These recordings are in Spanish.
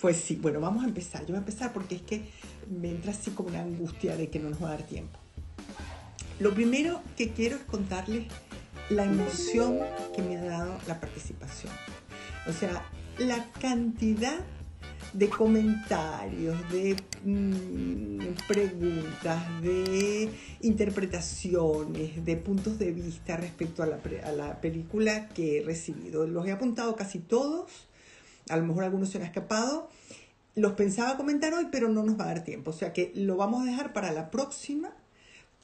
Pues sí, bueno, vamos a empezar. Yo voy a empezar porque es que me entra así como una angustia de que no nos va a dar tiempo. Lo primero que quiero es contarles la emoción que me ha dado la participación. O sea, la cantidad de comentarios, de mm, preguntas, de interpretaciones, de puntos de vista respecto a la película que he recibido. Los he apuntado casi todos a lo mejor algunos se han escapado. Los pensaba comentar hoy, pero no nos va a dar tiempo. O sea que lo vamos a dejar para la próxima,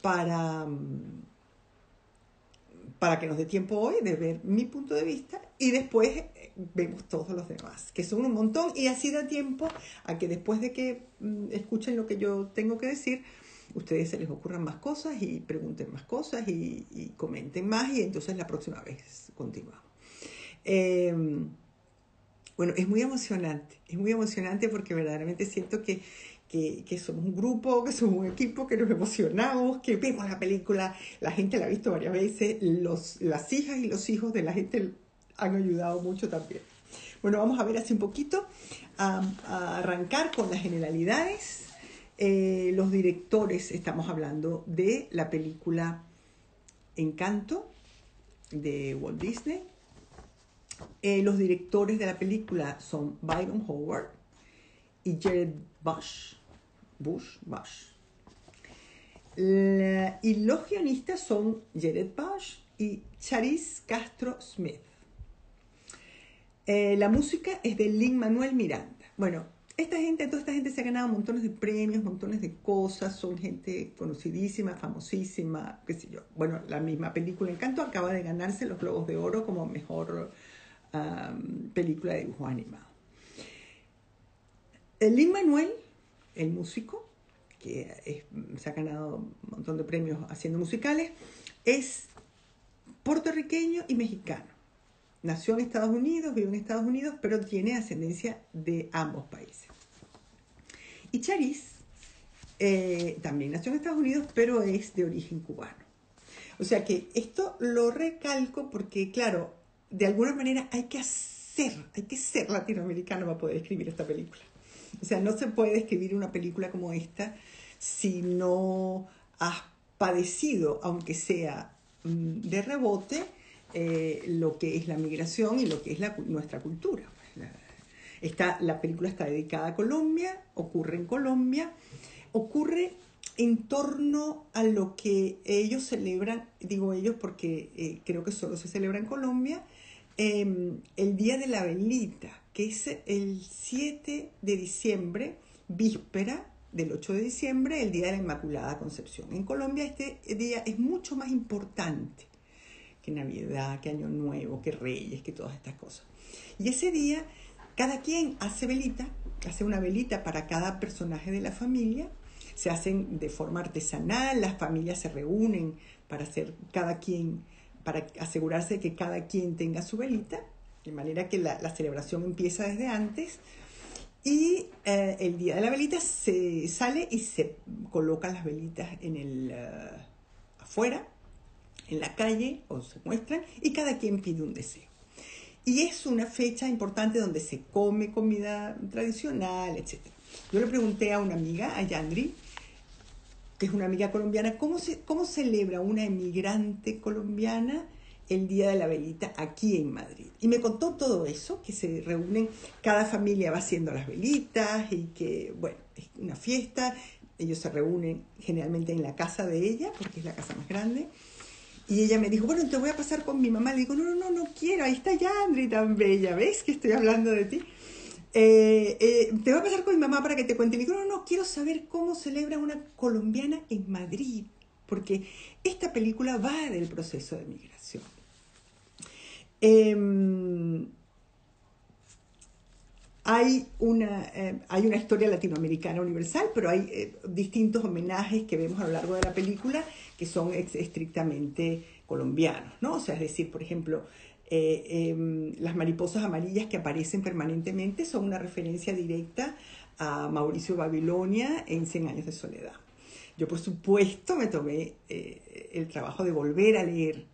para, mm, para que nos dé tiempo hoy de ver mi punto de vista y después eh, vemos todos los demás, que son un montón y así da tiempo a que después de que mm, escuchen lo que yo tengo que decir, ustedes se les ocurran más cosas y pregunten más cosas y, comenten más y entonces la próxima vez continuamos. Eh, bueno, es muy emocionante, es muy emocionante porque verdaderamente siento que, que, somos un grupo, que somos un equipo, que nos emocionamos, que vemos la película, la gente la ha visto varias veces, los, las hijas y los hijos de la gente han ayudado mucho también. Bueno, vamos a ver así un poquito, a, arrancar con las generalidades. Eh, los directores, estamos hablando de la película Encanto de Walt Disney, eh, los directores de la película son Byron Howard y Jared Bush. Bush, Bush. y los guionistas son Jared Bush y Charis Castro Smith. Eh, la música es de Lin Manuel Miranda. Bueno, esta gente, toda esta gente se ha ganado montones de premios, montones de cosas, son gente conocidísima, famosísima, qué sé yo. Bueno, la misma película Encanto acaba de ganarse los Globos de Oro como mejor película de dibujo animado. Lin Manuel, el músico, que se ha ganado un montón de premios haciendo musicales, es puertorriqueño y mexicano. Nació en Estados Unidos, vive en Estados Unidos, pero tiene ascendencia de ambos países. Y Charis eh, también nació en Estados Unidos, pero es de origen cubano. O sea que esto lo recalco porque, claro, de alguna manera hay que hacer, hay que ser latinoamericano para poder escribir esta película. O sea, no se puede escribir una película como esta si no has padecido, aunque sea mm, de rebote, eh, lo que es la migración y lo que es la, nuestra cultura. Esta, la película está dedicada a Colombia, ocurre en Colombia, ocurre en torno a lo que ellos celebran, digo ellos porque eh, creo que solo se celebra en Colombia, Em, el Día de la Velita, que es el 7 de diciembre, víspera del 8 de diciembre, el Día de la Inmaculada Concepción. En Colombia este día es mucho más importante que Navidad, que Año Nuevo, que Reyes, que todas estas cosas. Y ese día cada quien hace velita, hace una velita para cada personaje de la familia, se hacen de forma artesanal, las familias se reúnen para hacer cada quien para asegurarse de que cada quien tenga su velita, de manera que la, celebración empieza desde antes. Y eh, el día de la velita se sale y se colocan las velitas en el eh, afuera, en la calle, o se muestran, y cada quien pide un deseo. Y es una fecha importante donde se come comida tradicional, etc. Yo le pregunté a una amiga, a Yandri, que es una amiga colombiana, ¿cómo, se, cómo celebra una emigrante colombiana el Día de la Velita aquí en Madrid? Y me contó todo eso, que se reúnen, cada familia va haciendo las velitas y que, bueno, es una fiesta, ellos se reúnen generalmente en la casa de ella, porque es la casa más grande. Y ella me dijo, bueno, te voy a pasar con mi mamá. Le digo, no, no, no, no quiero, ahí está Yandri tan bella, ¿ves que estoy hablando de ti? Eh, eh, te voy a pasar con mi mamá para que te cuente. Y digo, no, no, quiero saber cómo celebra una colombiana en Madrid, porque esta película va del proceso de migración. Em, hay, una, eh, hay una historia latinoamericana universal, pero hay eh, distintos homenajes que vemos a lo largo de la película que son estrictamente colombianos, ¿no? O sea, es decir, por ejemplo, eh, em, las mariposas amarillas que aparecen permanentemente son una referencia directa a Mauricio Babilonia en Cien años de soledad. Yo, por supuesto, me tomé el trabajo de volver a leer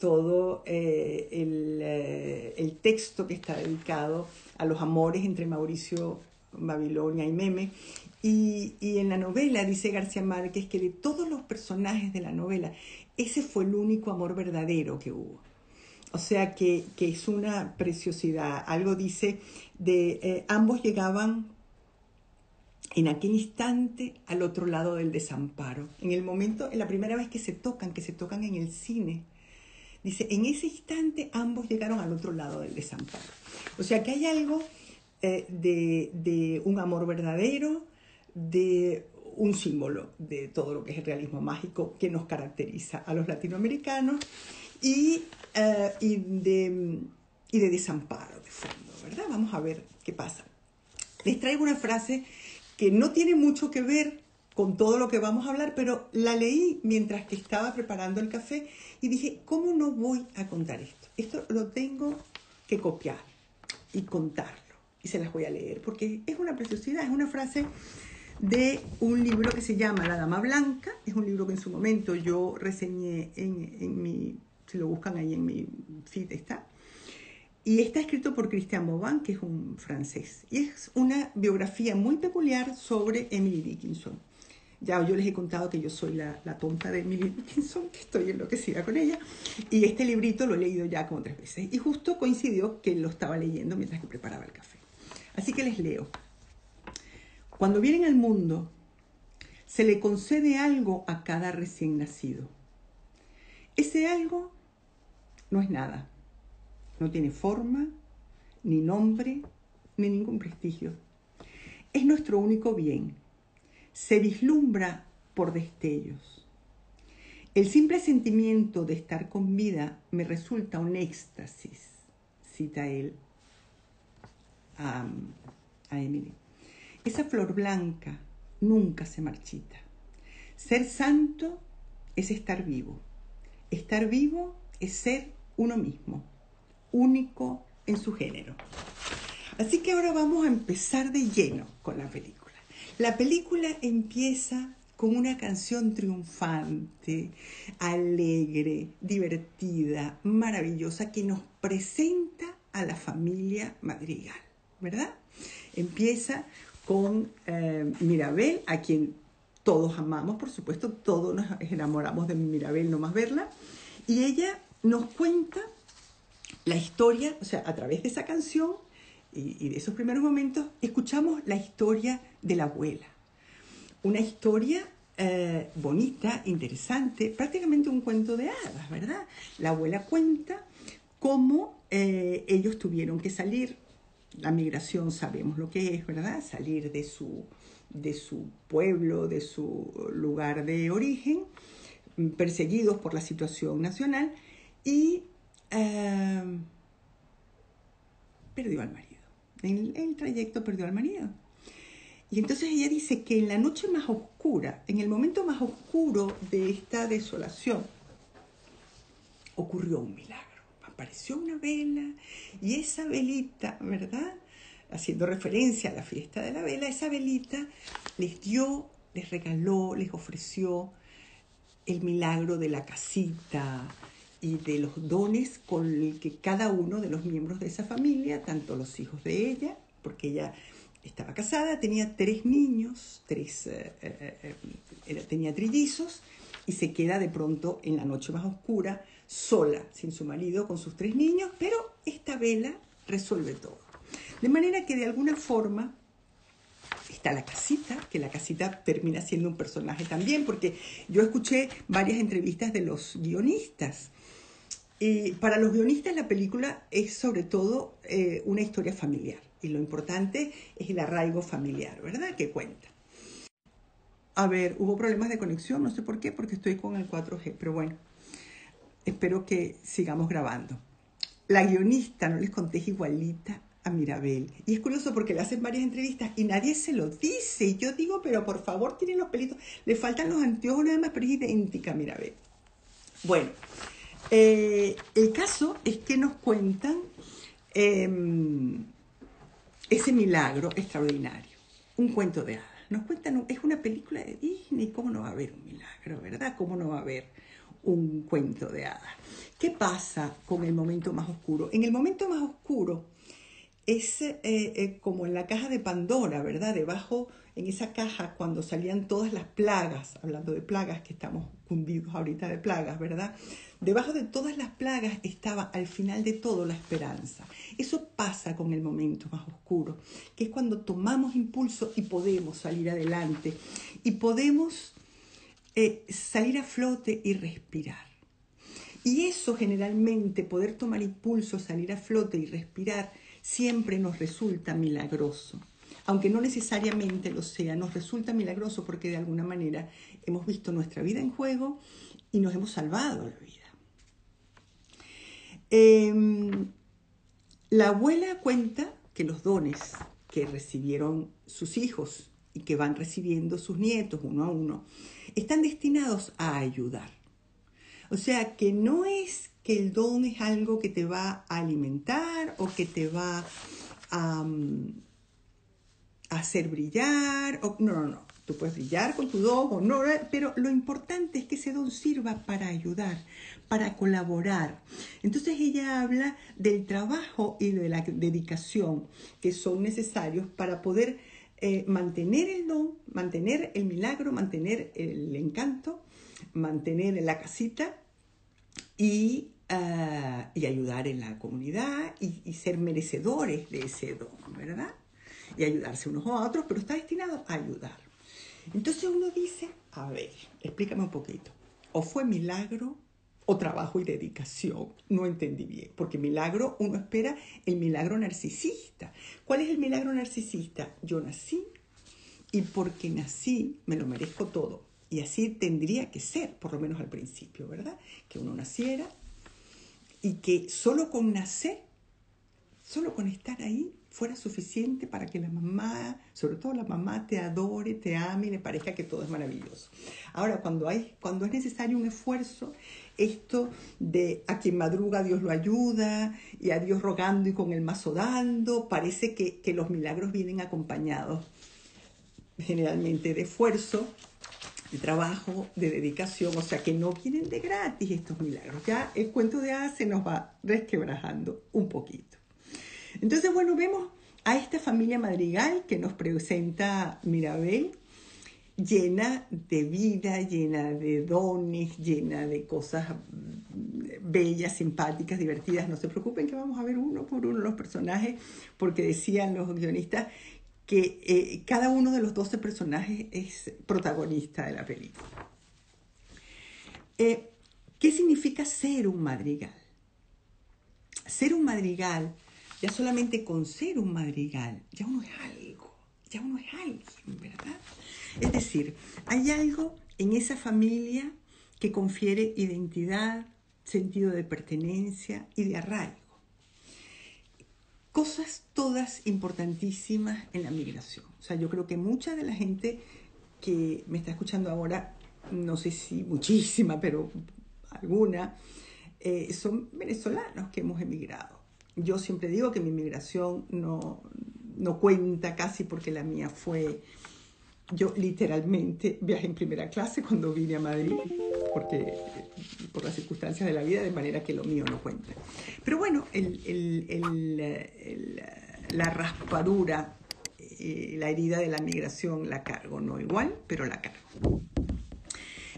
todo eh, eh, el, texto que está dedicado a los amores entre Mauricio Babilonia y Meme. Y, en la novela dice García Márquez que de todos los personajes de la novela, ese fue el único amor verdadero que hubo. O sea que, es una preciosidad. Algo dice de eh, ambos llegaban en aquel instante al otro lado del desamparo. En el momento, en la primera vez que se tocan, que se tocan en el cine, Dice, en ese instante ambos llegaron al otro lado del desamparo. O sea que hay algo eh, de, un amor verdadero, de un símbolo de todo lo que es el realismo mágico que nos caracteriza a los latinoamericanos y, eh, y, de, y de desamparo de fondo, ¿verdad? Vamos a ver qué pasa. Les traigo una frase que no tiene mucho que ver con todo lo que vamos a hablar, pero la leí mientras que estaba preparando el café y dije, ¿cómo no voy a contar esto? Esto lo tengo que copiar y contarlo. Y se las voy a leer porque es una preciosidad, es una frase de un libro que se llama La Dama Blanca. Es un libro que en su momento yo reseñé en, en mi, si lo buscan ahí en mi feed está. Y está escrito por Christian Bobin, que es un francés. Y es una biografía muy peculiar sobre Emily Dickinson. Ya yo les he contado que yo soy la, tonta de Emily Dickinson, que estoy enloquecida con ella. Y este librito lo he leído ya como tres veces. Y justo coincidió que lo estaba leyendo mientras que preparaba el café. Así que les leo. Cuando vienen al mundo, se le concede algo a cada recién nacido. Ese algo no es nada. No tiene forma, ni nombre, ni ningún prestigio. Es nuestro único bien se vislumbra por destellos. El simple sentimiento de estar con vida me resulta un éxtasis, cita él a, Emily. Esa flor blanca nunca se marchita. Ser santo es estar vivo. Estar vivo es ser uno mismo, único en su género. Así que ahora vamos a empezar de lleno con la película. La película empieza con una canción triunfante, alegre, divertida, maravillosa, que nos presenta a la familia Madrigal, ¿verdad? Empieza con eh, Mirabel, a quien todos amamos, por supuesto, todos nos enamoramos de Mirabel, no más verla, y ella nos cuenta la historia, o sea, a través de esa canción, y, de esos primeros momentos, escuchamos la historia de la abuela. Una historia eh, bonita, interesante, prácticamente un cuento de hadas, ¿verdad? La abuela cuenta cómo eh, ellos tuvieron que salir. La migración sabemos lo que es, ¿verdad? Salir de su, de su pueblo, de su lugar de origen, perseguidos por la situación nacional y eh, perdió al marido. En el trayecto perdió al marido. Y entonces ella dice que en la noche más oscura, en el momento más oscuro de esta desolación, ocurrió un milagro. Apareció una vela y esa velita, ¿verdad? Haciendo referencia a la fiesta de la vela, esa velita les dio, les regaló, les ofreció el milagro de la casita, y de los dones con el que cada uno de los miembros de esa familia, tanto los hijos de ella, porque ella estaba casada, tenía tres niños, tres, eh, eh, eh, tenía trillizos, y se queda de pronto en la noche más oscura, sola, sin su marido, con sus tres niños, pero esta vela resuelve todo. De manera que de alguna forma está la casita, que la casita termina siendo un personaje también, porque yo escuché varias entrevistas de los guionistas y para los guionistas la película es sobre todo eh, una historia familiar y lo importante es el arraigo familiar, ¿verdad? Que cuenta. A ver, hubo problemas de conexión, no sé por qué, porque estoy con el 4G, pero bueno, espero que sigamos grabando. la guionista, no les conté, igualita a Mirabel. Y es curioso porque le hacen varias entrevistas y nadie se lo dice. Y yo digo, pero por favor, tienen los pelitos. Le faltan los anteojos nada más, pero es idéntica a Mirabel. Bueno, eh, el caso es que nos cuentan em, ese milagro extraordinario, un cuento de hadas. Nos cuentan, es una película de Disney, ¿cómo no va a haber un milagro, verdad? ¿Cómo no va a haber un cuento de hadas? ¿Qué pasa con el momento más oscuro? En el momento más oscuro, es eh, eh, como en la caja de Pandora, ¿verdad? Debajo, en esa caja, cuando salían todas las plagas, hablando de plagas, que estamos cundidos ahorita de plagas, ¿verdad? Debajo de todas las plagas estaba al final de todo la esperanza. Eso pasa con el momento más oscuro, que es cuando tomamos impulso y podemos salir adelante y podemos eh, salir a flote y respirar. Y eso generalmente, poder tomar impulso, salir a flote y respirar, siempre nos resulta milagroso. Aunque no necesariamente lo sea, nos resulta milagroso porque de alguna manera hemos visto nuestra vida en juego y nos hemos salvado la vida. Em, la abuela cuenta que los dones que recibieron sus hijos y que van recibiendo sus nietos uno a uno, están destinados a ayudar. O sea que no es que el don es algo que te va a alimentar o que te va a, mm, hacer brillar. O, no, no, no. Tú puedes brillar con tu don o no, pero lo importante es que ese don sirva para ayudar, para colaborar. Entonces ella habla del trabajo y de la dedicación que son necesarios para poder eh, mantener el don, mantener el milagro, mantener el encanto, mantener la casita y, ah, y ayudar en la comunidad y, ser merecedores de ese don, ¿verdad? Y ayudarse unos a otros, pero está destinado a ayudar. Entonces uno dice, a ver, explícame un poquito, o fue milagro o trabajo y dedicación, no entendí bien, porque milagro uno espera el milagro narcisista. ¿Cuál es el milagro narcisista? Yo nací y porque nací me lo merezco todo. Y así tendría que ser, por lo menos al principio, ¿verdad? Que uno naciera y que solo con nacer, solo con estar ahí, fuera suficiente para que la mamá, sobre todo la mamá, te adore, te ame y le parezca que todo es maravilloso. Ahora, cuando, hay, cuando es necesario un esfuerzo, esto de a quien madruga Dios lo ayuda y a Dios rogando y con el mazo dando, parece que, que los milagros vienen acompañados generalmente de esfuerzo de trabajo, de dedicación, o sea que no vienen de gratis estos milagros. Ya el cuento de hadas se nos va resquebrajando un poquito. Entonces, bueno, vemos a esta familia madrigal que nos presenta Mirabel, llena de vida, llena de dones, llena de cosas bellas, simpáticas, divertidas. No se preocupen que vamos a ver uno por uno los personajes, porque decían los guionistas que eh, cada uno de los 12 personajes es protagonista de la película. Eh, ¿Qué significa ser un madrigal? Ser un madrigal, ya solamente con ser un madrigal, ya uno es algo, ya uno es alguien, ¿verdad? Es decir, hay algo en esa familia que confiere identidad, sentido de pertenencia y de arraigo cosas todas importantísimas en la migración. O sea, yo creo que mucha de la gente que me está escuchando ahora, no sé si muchísima, pero alguna, eh, son venezolanos que hemos emigrado. Yo siempre digo que mi migración no, no cuenta casi porque la mía fue, yo literalmente viajé en primera clase cuando vine a Madrid porque por las circunstancias de la vida, de manera que lo mío no cuenta. Pero bueno, la raspadura, eh, la herida de la migración la cargo, no igual, pero la cargo.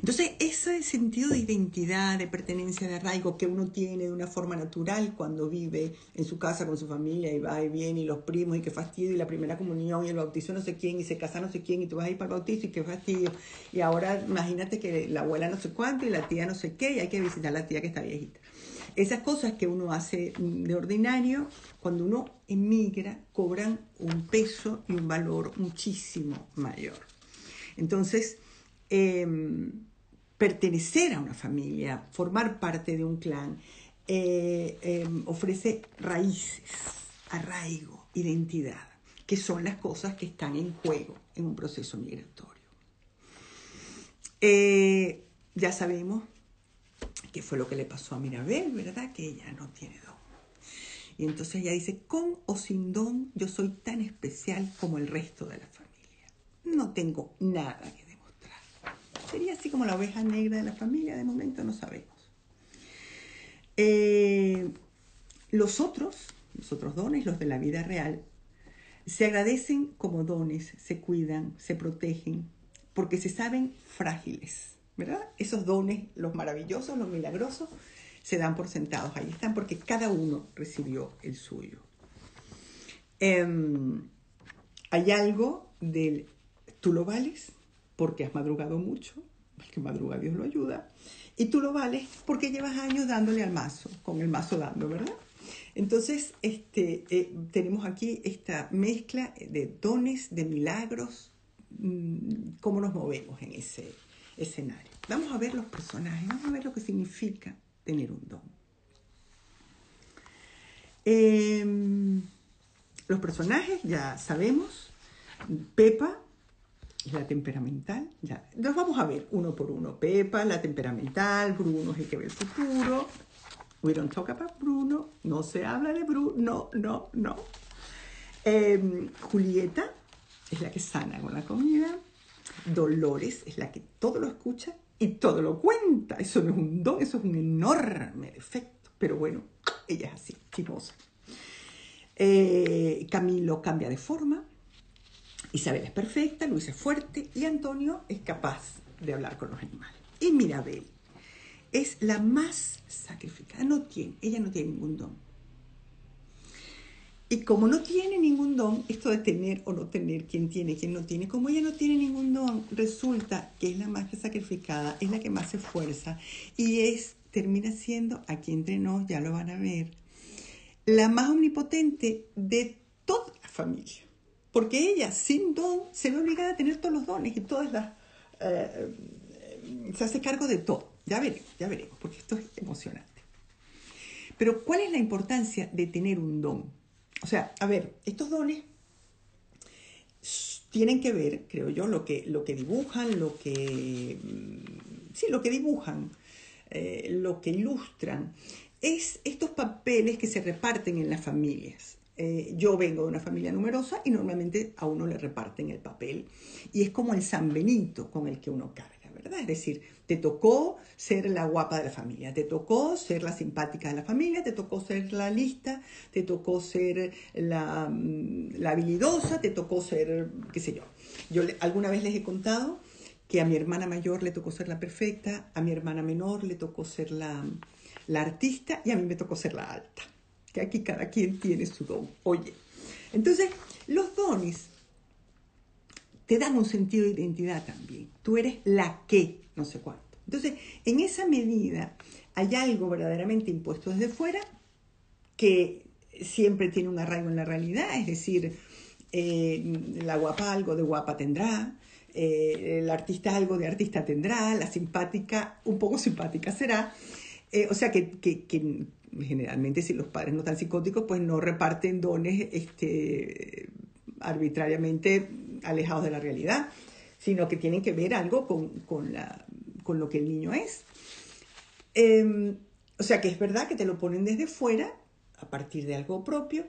Entonces, ese sentido de identidad, de pertenencia, de arraigo que uno tiene de una forma natural cuando vive en su casa con su familia y va y viene y los primos y qué fastidio y la primera comunión y el bautizo no sé quién y se casa no sé quién y tú vas a ir para el bautizo y qué fastidio. Y ahora imagínate que la abuela no sé cuánto y la tía no sé qué y hay que visitar a la tía que está viejita. Esas cosas que uno hace de ordinario, cuando uno emigra, cobran un peso y un valor muchísimo mayor. Entonces, eh, pertenecer a una familia, formar parte de un clan, eh, em, ofrece raíces, arraigo, identidad, que son las cosas que están en juego en un proceso migratorio. Eh, ya sabemos qué fue lo que le pasó a Mirabel, ¿verdad? Que ella no tiene don. Y entonces ella dice, con o sin don, yo soy tan especial como el resto de la familia. No tengo nada que. Sería así como la oveja negra de la familia, de momento no sabemos. Eh, los otros, los otros dones, los de la vida real, se agradecen como dones, se cuidan, se protegen, porque se saben frágiles, ¿verdad? Esos dones, los maravillosos, los milagrosos, se dan por sentados, ahí están, porque cada uno recibió el suyo. Em, hay algo del tú lo vales porque has madrugado mucho, el que madruga Dios lo ayuda, y tú lo vales porque llevas años dándole al mazo, con el mazo dando, ¿verdad? Entonces, este, eh, tenemos aquí esta mezcla de dones, de milagros, mm, cómo nos movemos en ese escenario. Vamos a ver los personajes, vamos a ver lo que significa tener un don. Em, los personajes, ya sabemos, Pepa la temperamental, ya. Los vamos a ver uno por uno. Pepa, la temperamental, Bruno es el que ve el futuro. We don't talk about Bruno, no se habla de Bruno, no, no, no. Em, Julieta es la que sana con la comida. Dolores es la que todo lo escucha y todo lo cuenta. Eso no es un don, eso es un enorme defecto. Pero bueno, ella es así, chimosa. Eh, Camilo cambia de forma. Isabel es perfecta, Luis es fuerte y Antonio es capaz de hablar con los animales. Y Mirabel es la más sacrificada, no tiene, ella no tiene ningún don. Y como no tiene ningún don, esto de tener o no tener, quién tiene, quién no tiene, como ella no tiene ningún don, resulta que es la más sacrificada, es la que más se esfuerza y es, termina siendo, aquí entre nos, ya lo van a ver, la más omnipotente de toda la familia. Porque ella, sin don, se ve obligada a tener todos los dones y todas las... Eh, se hace cargo de todo. Ya veremos, ya veremos, porque esto es emocionante. Pero ¿cuál es la importancia de tener un don? O sea, a ver, estos dones tienen que ver, creo yo, lo que, lo que dibujan, lo que... Mm, sí, lo que dibujan, eh, lo que ilustran, es estos papeles que se reparten en las familias. Eh, yo vengo de una familia numerosa y normalmente a uno le reparten el papel y es como el San Benito con el que uno carga. ¿verdad? Es decir, te tocó ser la guapa de la familia, te tocó ser la simpática de la familia, te tocó ser la lista, te tocó ser la, mm, la habilidosa, te tocó ser, qué sé yo. Yo alguna vez les he contado que a mi hermana mayor le tocó ser la perfecta, a mi hermana menor le tocó ser la, la artista y a mí me tocó ser la alta. Que aquí cada quien tiene su don. Oye, entonces los dones te dan un sentido de identidad también. Tú eres la que, no sé cuánto. Entonces, en esa medida, hay algo verdaderamente impuesto desde fuera que siempre tiene un arraigo en la realidad, es decir, eh, la guapa algo de guapa tendrá, eh, el artista algo de artista tendrá, la simpática un poco simpática será. Eh, o sea que, que, generalmente si los padres no están psicóticos, pues no reparten dones este, arbitrariamente alejados de la realidad, sino que tienen que ver algo con, la, con lo que el niño es. Em, o sea que es verdad que te lo ponen desde fuera, a partir de algo propio,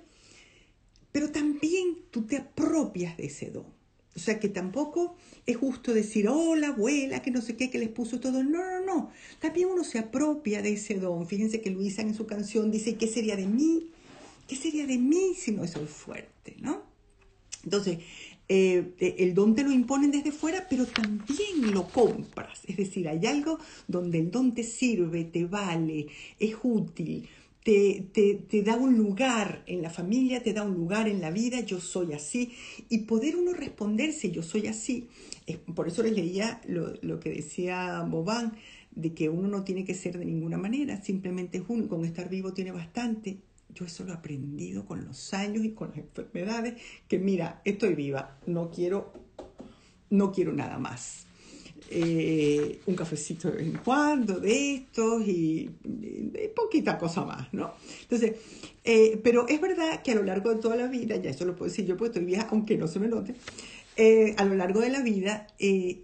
pero también tú te apropias de ese don. O sea que tampoco es justo decir, oh, la abuela, que no sé qué, que les puso todo. No, no, no. También uno se apropia de ese don. Fíjense que Luisa en su canción dice, ¿qué sería de mí? ¿Qué sería de mí si no soy fuerte? ¿No? Entonces, eh, eh, el don te lo imponen desde fuera, pero también lo compras. Es decir, hay algo donde el don te sirve, te vale, es útil, te, te, da un lugar en la familia, te da un lugar en la vida, yo soy así. Y poder uno responderse, yo soy así. por eso les leía lo, lo que decía Bobán, de que uno no tiene que ser de ninguna manera, simplemente es uno, con estar vivo tiene bastante yo eso lo he aprendido con los años y con las enfermedades, que mira, estoy viva, no quiero, no quiero nada más. Eh, un cafecito de vez en cuando de estos y, y poquita cosa más, ¿no? Entonces, eh, pero es verdad que a lo largo de toda la vida, ya eso lo puedo decir yo porque estoy vieja, aunque no se me note, eh, a lo largo de la vida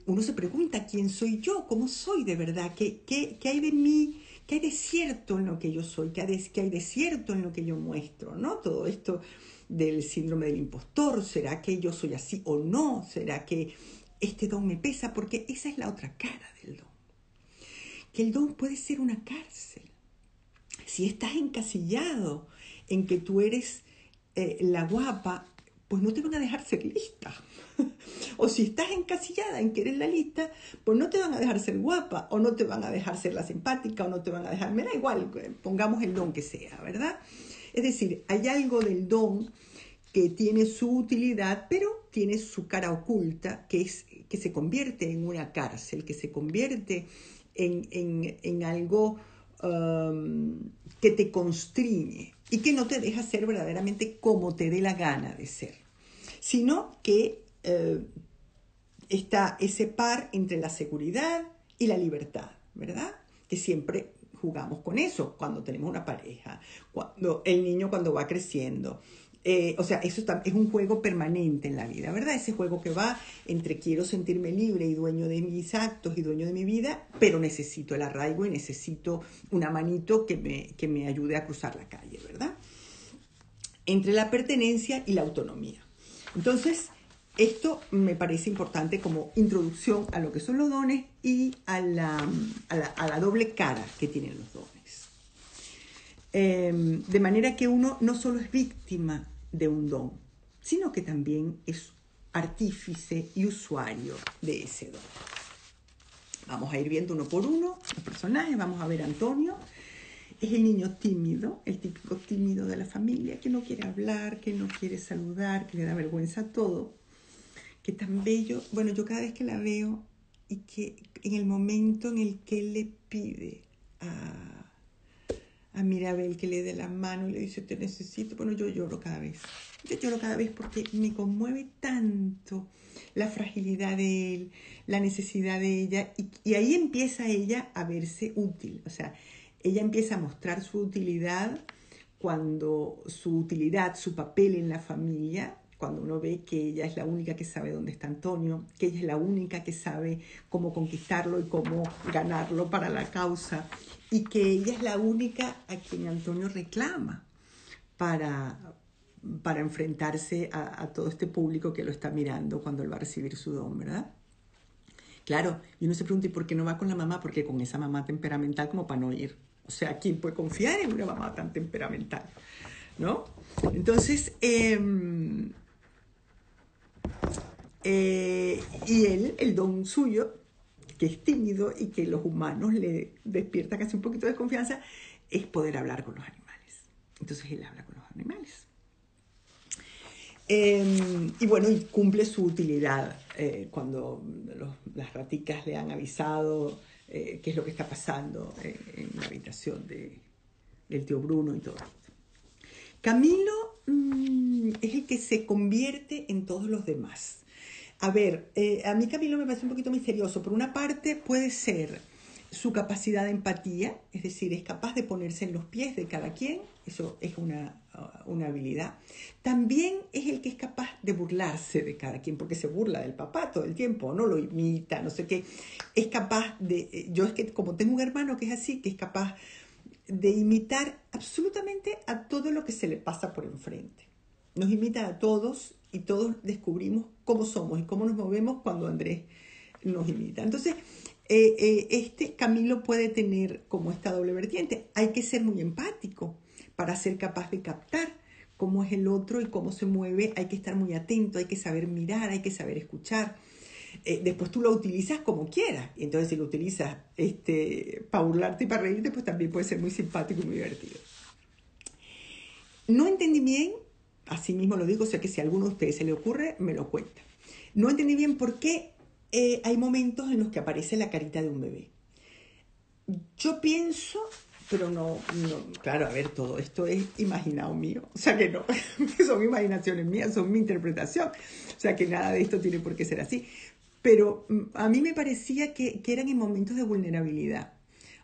uno se pregunta quién soy yo, cómo soy de verdad, qué, qué, qué hay de mí, qué hay de cierto en lo que yo soy, qué hay qué hay de cierto en lo que yo muestro, ¿no? Todo esto del síndrome del impostor, ¿será que yo soy así o no? ¿Será que este don me pesa? Porque esa es la otra cara del don. Que el don puede ser una cárcel. Si estás encasillado en que tú eres eh, la guapa, pues no te van a dejar ser lista. o si estás encasillada en que eres la lista, pues no te van a dejar ser guapa, o no te van a dejar ser la simpática, o no te van a dejar, me da igual, pongamos el don que sea, ¿verdad? Es decir, hay algo del don que tiene su utilidad, pero tiene su cara oculta, que es que se convierte en una cárcel, que se convierte en, algo um, que te constriñe y que no te deja ser verdaderamente como te dé la gana de ser, sino que eh, está ese par entre la seguridad y la libertad, ¿verdad? Que siempre jugamos con eso cuando tenemos una pareja, cuando el niño cuando va creciendo. Eh, o sea, eso es un juego permanente en la vida, ¿verdad? Ese juego que va entre quiero sentirme libre y dueño de mis actos y dueño de mi vida, pero necesito el arraigo y necesito una manito que me, que me ayude a cruzar la calle, ¿verdad? Entre la pertenencia y la autonomía. Entonces, esto me parece importante como introducción a lo que son los dones y a la, a la, doble cara que tienen los dones. Em, de manera que uno no solo es víctima de un don, sino que también es artífice y usuario de ese don. Vamos a ir viendo uno por uno los personajes. Vamos a ver a Antonio. Es el niño tímido, el típico tímido de la familia, que no quiere hablar, que no quiere saludar, que le da vergüenza a todo que tan bello, bueno, yo cada vez que la veo y que en el momento en el que le pide a, a Mirabel que le dé la mano y le dice, te necesito, bueno, yo lloro cada vez. Yo lloro cada vez porque me conmueve tanto la fragilidad de él, la necesidad de ella, y, y ahí empieza ella a verse útil, o sea, ella empieza a mostrar su utilidad cuando su utilidad, su papel en la familia cuando uno ve que ella es la única que sabe dónde está Antonio, que ella es la única que sabe cómo conquistarlo y cómo ganarlo para la causa, y que ella es la única a quien Antonio reclama para, para enfrentarse a, todo este público que lo está mirando cuando él va a recibir su don, ¿verdad? Claro, y uno se pregunta, ¿y por qué no va con la mamá? Porque con esa mamá temperamental como para no ir. O sea, ¿quién puede confiar en una mamá tan temperamental? ¿No? Entonces, em, eh, y él, el don suyo, que es tímido y que los humanos le despierta casi un poquito de desconfianza, es poder hablar con los animales. Entonces él habla con los animales. Em, y bueno, y cumple su utilidad eh, cuando las raticas le han avisado eh, qué es lo que está pasando en la habitación de, del tío Bruno y todo. Camilo mm, es el que se convierte en todos los demás. A ver, eh, a mí Camilo me parece un poquito misterioso. Por una parte puede ser su capacidad de empatía, es decir, es capaz de ponerse en los pies de cada quien, eso es una, uh, una, habilidad. También es el que es capaz de burlarse de cada quien, porque se burla del papá todo el tiempo, no lo imita, no sé qué. Es capaz de, eh, yo es que como tengo un hermano que es así, que es capaz de imitar absolutamente a todo lo que se le pasa por enfrente. Nos imita a todos y todos descubrimos cómo somos y cómo nos movemos cuando Andrés nos imita. Entonces, eh, eh, este Camilo puede tener como esta doble vertiente. Hay que ser muy empático para ser capaz de captar cómo es el otro y cómo se mueve. Hay que estar muy atento, hay que saber mirar, hay que saber escuchar. Eh, después tú lo utilizas como quieras. Y entonces si lo utilizas este, para burlarte y para reírte, pues también puede ser muy simpático y muy divertido. No entendí bien así mismo lo digo, o sea que si alguno de ustedes se le ocurre, me lo cuenta. No entendí bien por qué eh, hay momentos en los que aparece la carita de un bebé. Yo pienso, pero no, claro, a ver, todo esto es imaginado mío, o sea que no, son imaginaciones mías, son mi interpretación, o sea que nada de esto tiene por qué ser así. pero mm, a mí me parecía que, que eran en momentos de vulnerabilidad.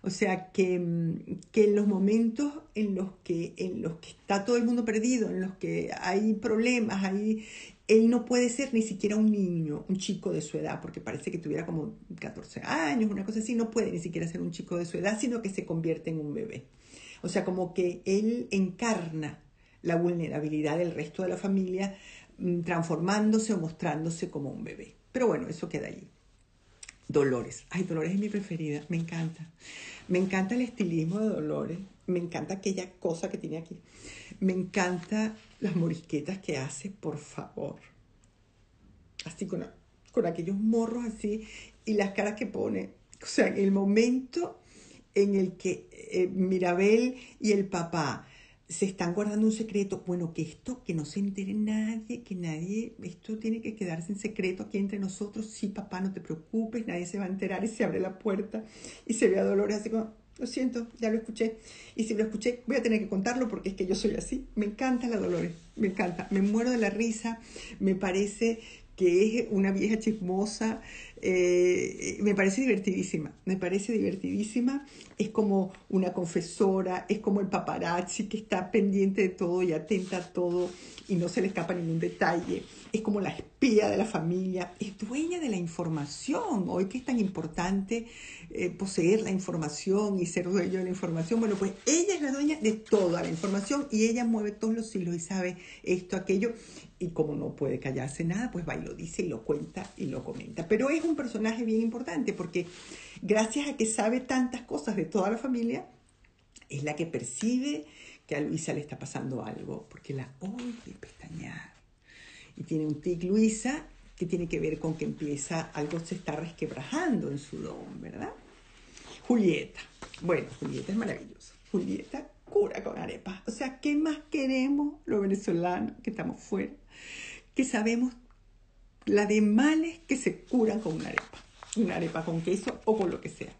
O sea, que, mm, que, en los momentos en los, que, en los que está todo el mundo perdido, en los que hay problemas, hay, él no puede ser ni siquiera un niño, un chico de su edad, porque parece que tuviera como 14 años, una cosa así, no puede ni siquiera ser un chico de su edad, sino que se convierte en un bebé. O sea, como que él encarna la vulnerabilidad del resto de la familia, mm, transformándose o mostrándose como un bebé. Pero bueno, eso queda allí. Dolores. Ay, Dolores es mi preferida, me encanta. Me encanta el estilismo de Dolores, me encanta aquella cosa que tiene aquí. Me encanta las morisquetas que hace, por favor. Así con, con aquellos morros así y las caras que pone. O sea, en el momento en el que eh, Mirabel y el papá se están guardando un secreto, bueno, que esto, que no se entere nadie, que nadie, esto tiene que quedarse en secreto aquí entre nosotros, sí, papá, no te preocupes, nadie se va a enterar y se abre la puerta y se ve a Dolores así como, lo siento, ya lo escuché. Y si lo escuché, voy a tener que contarlo porque es que yo soy así. Me encanta la Dolores, me encanta. Me muero de la risa. Me parece que es una vieja chismosa, eh, me parece divertidísima, me parece divertidísima, es como una confesora, es como el paparazzi que está pendiente de todo y atenta a todo y no se le escapa ningún detalle, es como la espía de la familia, es dueña de la información, hoy que es tan importante eh, poseer la información y ser dueño de la información, bueno, pues ella es la dueña de toda la información y ella mueve todos los hilos y sabe esto, aquello, y como no puede callarse nada, pues va y lo dice y lo cuenta y lo comenta. Pero es un personaje bien importante porque gracias a que sabe tantas cosas de toda la familia, es la que percibe que a Luisa le está pasando algo, porque la oye pestañear. Y tiene un tic Luisa que tiene que ver con que empieza, algo se está resquebrajando en su don, ¿verdad? Julieta. Bueno, Julieta es maravillosa. Julieta cura con arepas. O sea, ¿qué más queremos los venezolanos que estamos fuera? Que sabemos la de males que se curan con una arepa. Una arepa con queso o con lo que sea.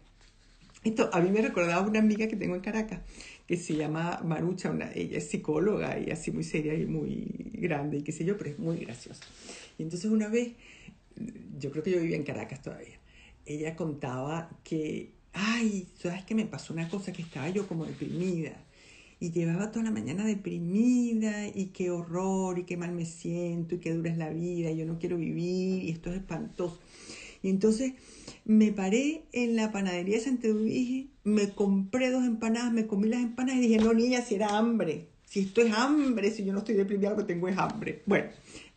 Esto a mí me recordaba una amiga que tengo en Caracas que se llama Marucha, una, ella es psicóloga y así muy seria y muy grande y qué sé yo, pero es muy graciosa. Y entonces una vez, yo creo que yo vivía en Caracas todavía, ella contaba que, ay, ¿sabes que me pasó una cosa? Que estaba yo como deprimida y llevaba toda la mañana deprimida y qué horror y qué mal me siento y qué dura es la vida y yo no quiero vivir y esto es espantoso. Y entonces me paré en la panadería de Santa dije me compré dos empanadas, me comí las empanadas y dije, no niña, si era hambre, si esto es hambre, si yo no estoy deprimida, lo que tengo es hambre. Bueno,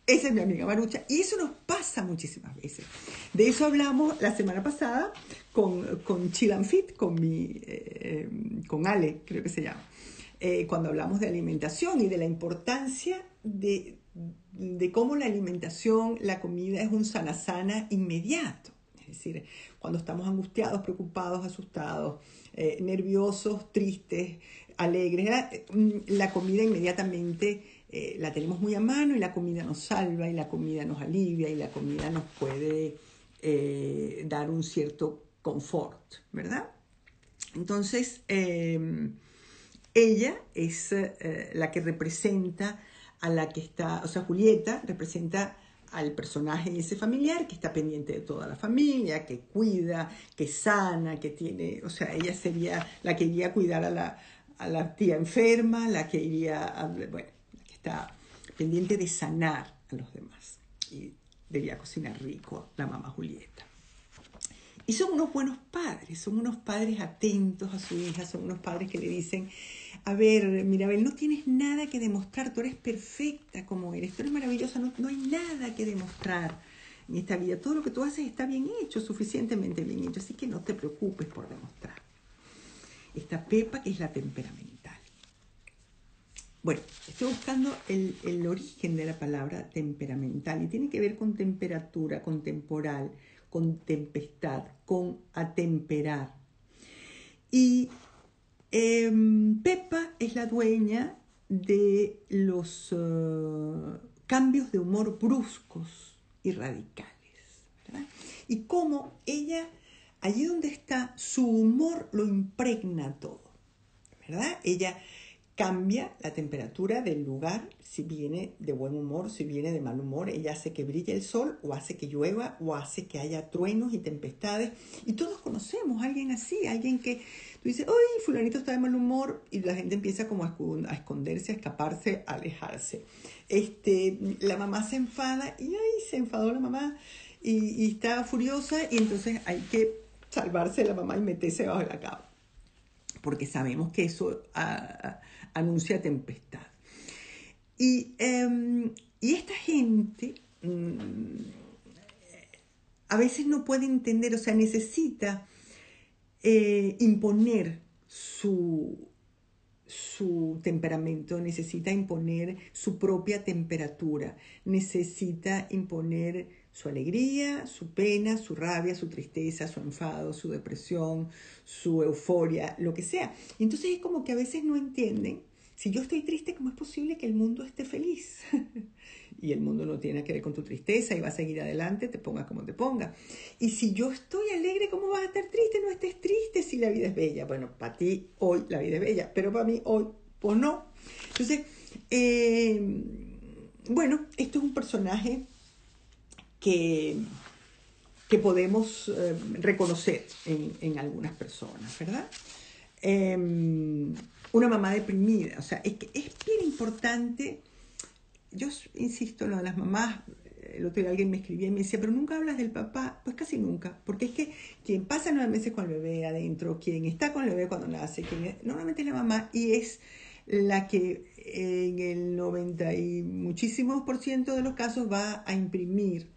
esa es mi amiga Marucha y eso nos pasa muchísimas veces. De eso hablamos la semana pasada con, con Chill Fit, con, mi, eh, con Ale, creo que se llama. Eh, cuando hablamos de alimentación y de la importancia de, de cómo la alimentación, la comida es un sana sana inmediato. Es decir, cuando estamos angustiados, preocupados, asustados, eh, nerviosos, tristes, alegres, mm, la comida inmediatamente eh, la tenemos muy a mano y la comida nos salva y la comida nos alivia y la comida nos puede dar un cierto confort, ¿verdad? Entonces, em, ella es eh, la que representa a la que está, o sea, Julieta representa al personaje ese familiar que está pendiente de toda la familia, que cuida, que sana, que tiene, o sea, ella sería la que iría a cuidar a la, a la tía enferma, la que iría, a, bueno, la que está pendiente de sanar a los demás. Y debía cocinar rico la mamá Julieta. Y son unos buenos padres, son unos padres atentos a su hija, son unos padres que le dicen, a ver, Mirabel, no tienes nada que demostrar, tú eres perfecta como eres, tú eres maravillosa, no, no hay nada que demostrar en esta vida. Todo lo que tú haces está bien hecho, suficientemente bien hecho, así que no te preocupes por demostrar. Esta Pepa que es la temperamental. Bueno, estoy buscando el, el origen de la palabra temperamental y tiene que ver con temperatura, con temporal, con tempestad, con atemperar. Y Em, Pepa es la dueña de los eh, cambios de humor bruscos y radicales. Y cómo ella, allí donde está, su humor lo impregna todo. ¿verdad? Ella cambia la temperatura del lugar, si viene de buen humor, si viene de mal humor, ella hace que brille el sol o hace que llueva o hace que haya truenos y tempestades. Y todos conocemos a alguien así, alguien que tú dices, ¡ay, fulanito está de mal humor! Y la gente empieza como a esconderse, a escaparse, a alejarse. Este, la mamá se enfada y ¡ay, se enfadó la mamá! Y, está furiosa y entonces hay que salvarse de la mamá y meterse bajo la cama porque sabemos que eso anuncia tempestad. Y, em, y esta gente mm, a veces no puede entender, o sea, necesita eh, imponer su, su temperamento, necesita imponer su propia temperatura, necesita imponer su alegría, su pena, su rabia, su tristeza, su enfado, su depresión, su euforia, lo que sea. Entonces es como que a veces no entienden, si yo estoy triste, ¿cómo es posible que el mundo esté feliz? y el mundo no tiene que ver con tu tristeza y va a seguir adelante, te pongas como te ponga. Y si yo estoy alegre, ¿cómo vas a estar triste? No estés triste si la vida es bella. Bueno, para ti hoy la vida es bella, pero para mí hoy, pues no. Entonces, eh, bueno, esto es un personaje que, que podemos eh, reconocer en, en, algunas personas, ¿verdad? Em, una mamá deprimida, o sea, es que es bien importante, yo insisto, lo de las mamás, el otro día alguien me escribía y me decía, pero nunca hablas del papá, pues casi nunca, porque es que quien pasa nueve meses con el bebé adentro, quien está con el bebé cuando nace, quien normalmente es la mamá y es la que en el 90 y muchísimos por ciento de los casos va a imprimir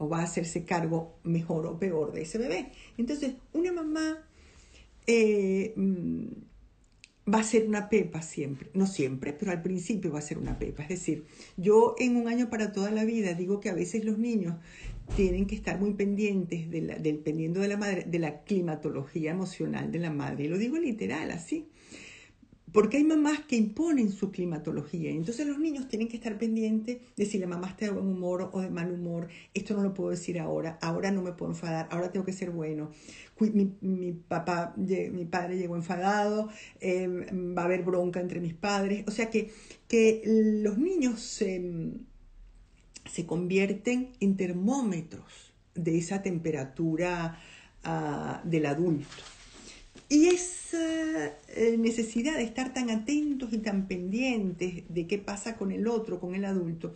o va a hacerse cargo mejor o peor de ese bebé. Entonces, una mamá eh, mm, va a ser una pepa siempre, no siempre, pero al principio va a ser una pepa. Es decir, yo en un año para toda la vida digo que a veces los niños tienen que estar muy pendientes, de dependiendo de la madre, de la climatología emocional de la madre. Y lo digo literal, así. Porque hay mamás que imponen su climatología. Entonces los niños tienen que estar pendientes de si la mamá está de buen humor o de mal humor. Esto no lo puedo decir ahora. Ahora no me puedo enfadar. Ahora tengo que ser bueno. Mi, papá, mi padre llegó enfadado. Em, va a haber bronca entre mis padres. O sea que, que los niños se, convierten en termómetros de esa temperatura uh, del adulto. Y esa eh, necesidad de estar tan atentos y tan pendientes de qué pasa con el otro, con el adulto,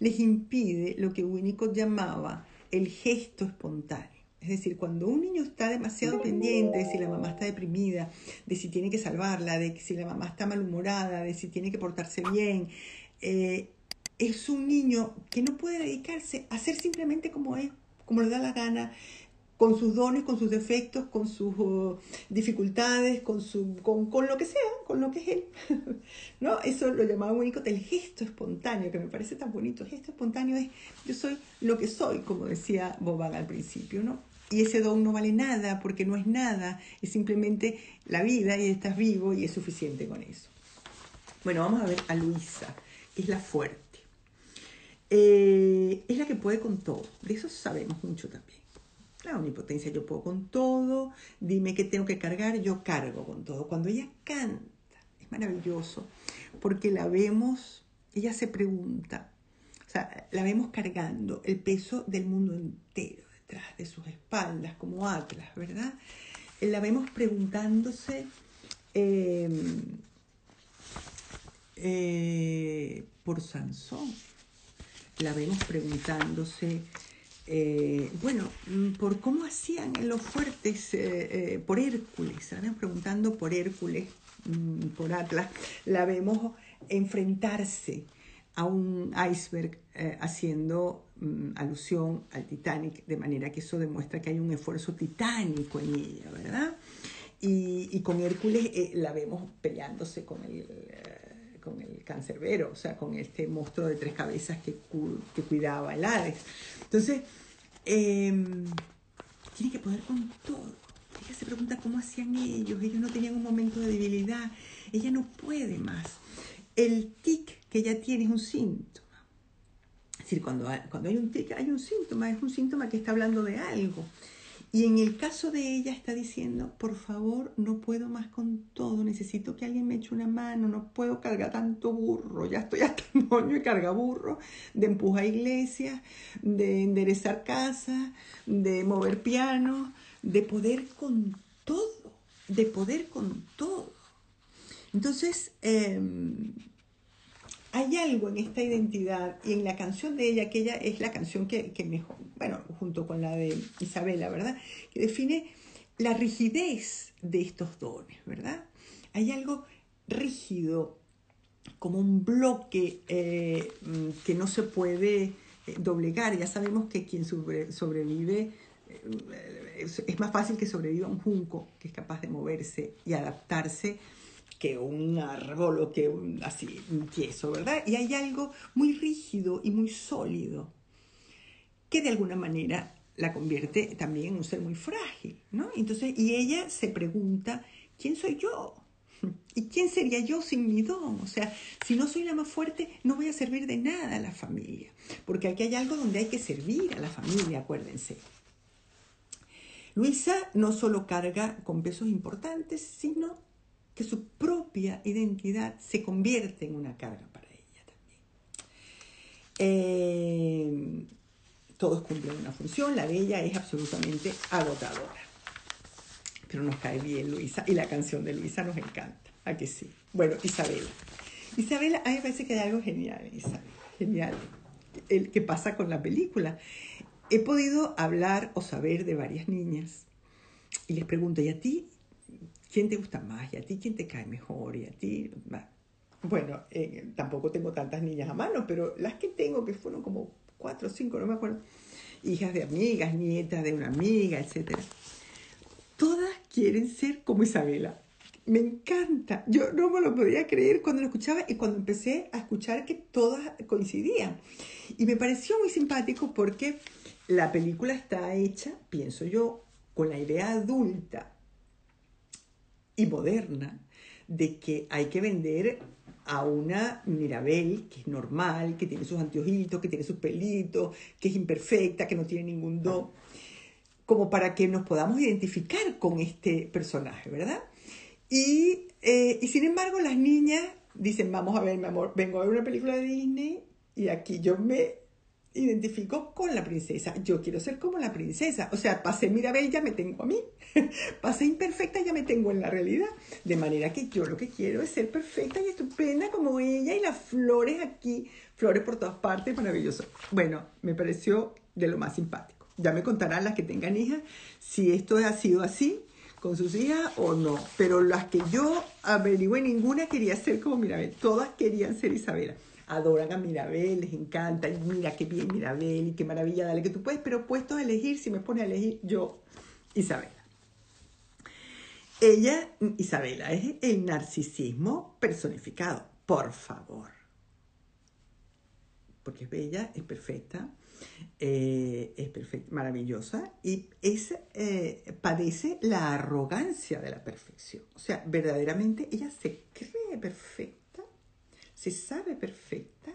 les impide lo que Winnicott llamaba el gesto espontáneo. Es decir, cuando un niño está demasiado pendiente de si la mamá está deprimida, de si tiene que salvarla, de si la mamá está malhumorada, de si tiene que portarse bien, eh, es un niño que no puede dedicarse a ser simplemente como es, como le da la gana, con sus dones, con sus defectos, con sus uh, dificultades, con, su, con, con, lo que sea, con lo que es él. ¿no? Eso lo llamaba Winnicott el gesto espontáneo, que me parece tan bonito. El gesto espontáneo es yo soy lo que soy, como decía Boban al principio. ¿no? Y ese don no vale nada porque no es nada, es simplemente la vida y estás vivo y es suficiente con eso. Bueno, vamos a ver a Luisa, que es la fuerte. Eh, es la que puede con todo, de eso sabemos mucho también la omnipotencia, yo puedo con todo, dime qué tengo que cargar, yo cargo con todo. Cuando ella canta, es maravilloso, porque la vemos, ella se pregunta, o sea, la vemos cargando el peso del mundo entero detrás de sus espaldas, como Atlas, ¿verdad? La vemos preguntándose em, eh, por Sansón, la vemos preguntándose eh, bueno, mm, por cómo hacían los fuertes eh, eh, por Hércules, ¿saben? preguntando por Hércules, mm, por Atlas, la vemos enfrentarse a un iceberg haciendo mm, alusión al Titanic, de manera que eso demuestra que hay un esfuerzo titánico en ella, ¿verdad? Y, con Hércules la vemos peleándose con el con el cancerbero, o sea, con este monstruo de tres cabezas que, que cuidaba el Hades. Entonces, em, tiene que poder con todo. Ella se pregunta cómo hacían ellos, ellos no tenían un momento de debilidad, ella no puede más. El tic que ella tiene es un síntoma. Es decir, cuando cuando hay un tic hay un síntoma, es un síntoma que está hablando de algo. Y en el caso de ella está diciendo, por favor, no puedo más con todo, necesito que alguien me eche una mano, no puedo cargar tanto burro, ya estoy hasta moño y carga burro, de empujar iglesias, de enderezar casas, de mover pianos, de poder con todo, de poder con todo. Entonces, em, hay algo en esta identidad y en la canción de ella, que ella es la canción que, que mejor, bueno, junto con la de Isabela, ¿verdad? Que define la rigidez de estos dones, ¿verdad? Hay algo rígido, como un bloque eh, que no se puede eh, doblegar. Ya sabemos que quien sobrevive eh, es, más fácil que sobreviva un junco que es capaz de moverse y adaptarse que un árbol o que un así un tieso, ¿verdad? Y hay algo muy rígido y muy sólido que de alguna manera la convierte también en un ser muy frágil, ¿no? Entonces, y ella se pregunta, ¿quién soy yo? ¿Y quién sería yo sin mi don? O sea, si no soy la más fuerte, no voy a servir de nada a la familia, porque aquí hay algo donde hay que servir a la familia, acuérdense. Luisa no solo carga con pesos importantes, sino que su propia identidad se convierte en una carga para ella también. Eh, todos cumplen una función, la de ella es absolutamente agotadora. Pero nos cae bien Luisa y la canción de Luisa nos encanta, ¿a que sí? Bueno, Isabela. Isabela, a mí me parece que hay algo genial Isabela, genial, el que pasa con la película. He podido hablar o saber de varias niñas y les pregunto, ¿y a ti quién te gusta más? ¿Y a ti quién te cae mejor? ¿Y a ti? Bueno, eh, tampoco tengo tantas niñas a mano, pero las que tengo, que fueron como cuatro o cinco, no me acuerdo, hijas de amigas, nietas de una amiga, etc. Todas quieren ser como Isabela. Me encanta. Yo no me lo podía creer cuando lo escuchaba y cuando empecé a escuchar que todas coincidían. Y me pareció muy simpático porque la película está hecha, pienso yo, con la idea adulta y moderna de que hay que vender a una Mirabel que es normal, que tiene sus anteojitos, que tiene sus pelitos, que es imperfecta, que no tiene ningún do, como para que nos podamos identificar con este personaje, ¿verdad? Y, eh, y sin embargo las niñas dicen, vamos a ver, mi amor, vengo a ver una película de Disney y aquí yo me identifico con la princesa. Yo quiero ser como la princesa. O sea, pasé Mirabel, ya me tengo a mí. pasé imperfecta, ya me tengo en la realidad. De manera que yo lo que quiero es ser perfecta y estupenda como ella y las flores aquí, flores por todas partes, maravilloso. Bueno, me pareció de lo más simpático. Ya me contarán las que tengan hijas si esto ha sido así con sus hijas o no. Pero las que yo averigüé, ninguna quería ser como Mirabel. Todas querían ser Isabela adoran a Mirabel, les encanta, y mira qué bien Mirabel y qué maravilla, dale que tú puedes, pero puesto a elegir, si me pone a elegir, yo, Isabela. Ella, Isabela, es el narcisismo personificado, por favor. Porque es bella, es perfecta, eh, es perfecta, maravillosa y es, eh, padece la arrogancia de la perfección. O sea, verdaderamente ella se cree perfecta se sabe perfecta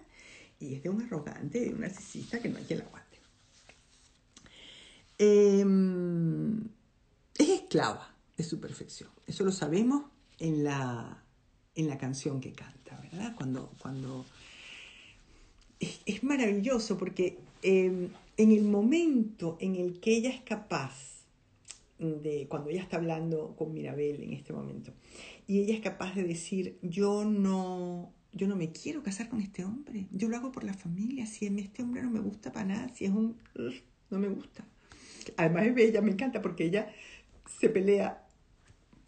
y es de un arrogante, de un narcisista que no hay quien la aguante. Em, es esclava de su perfección. Eso lo sabemos en la, en la canción que canta, ¿verdad? Cuando, cuando es, maravilloso porque em, en el momento en el que ella es capaz de, cuando ella está hablando con Mirabel en este momento, y ella es capaz de decir, yo no, yo no me quiero casar con este hombre, yo lo hago por la familia, si este hombre no me gusta para nada, si es un... no me gusta. Además es bella, me encanta porque ella se pelea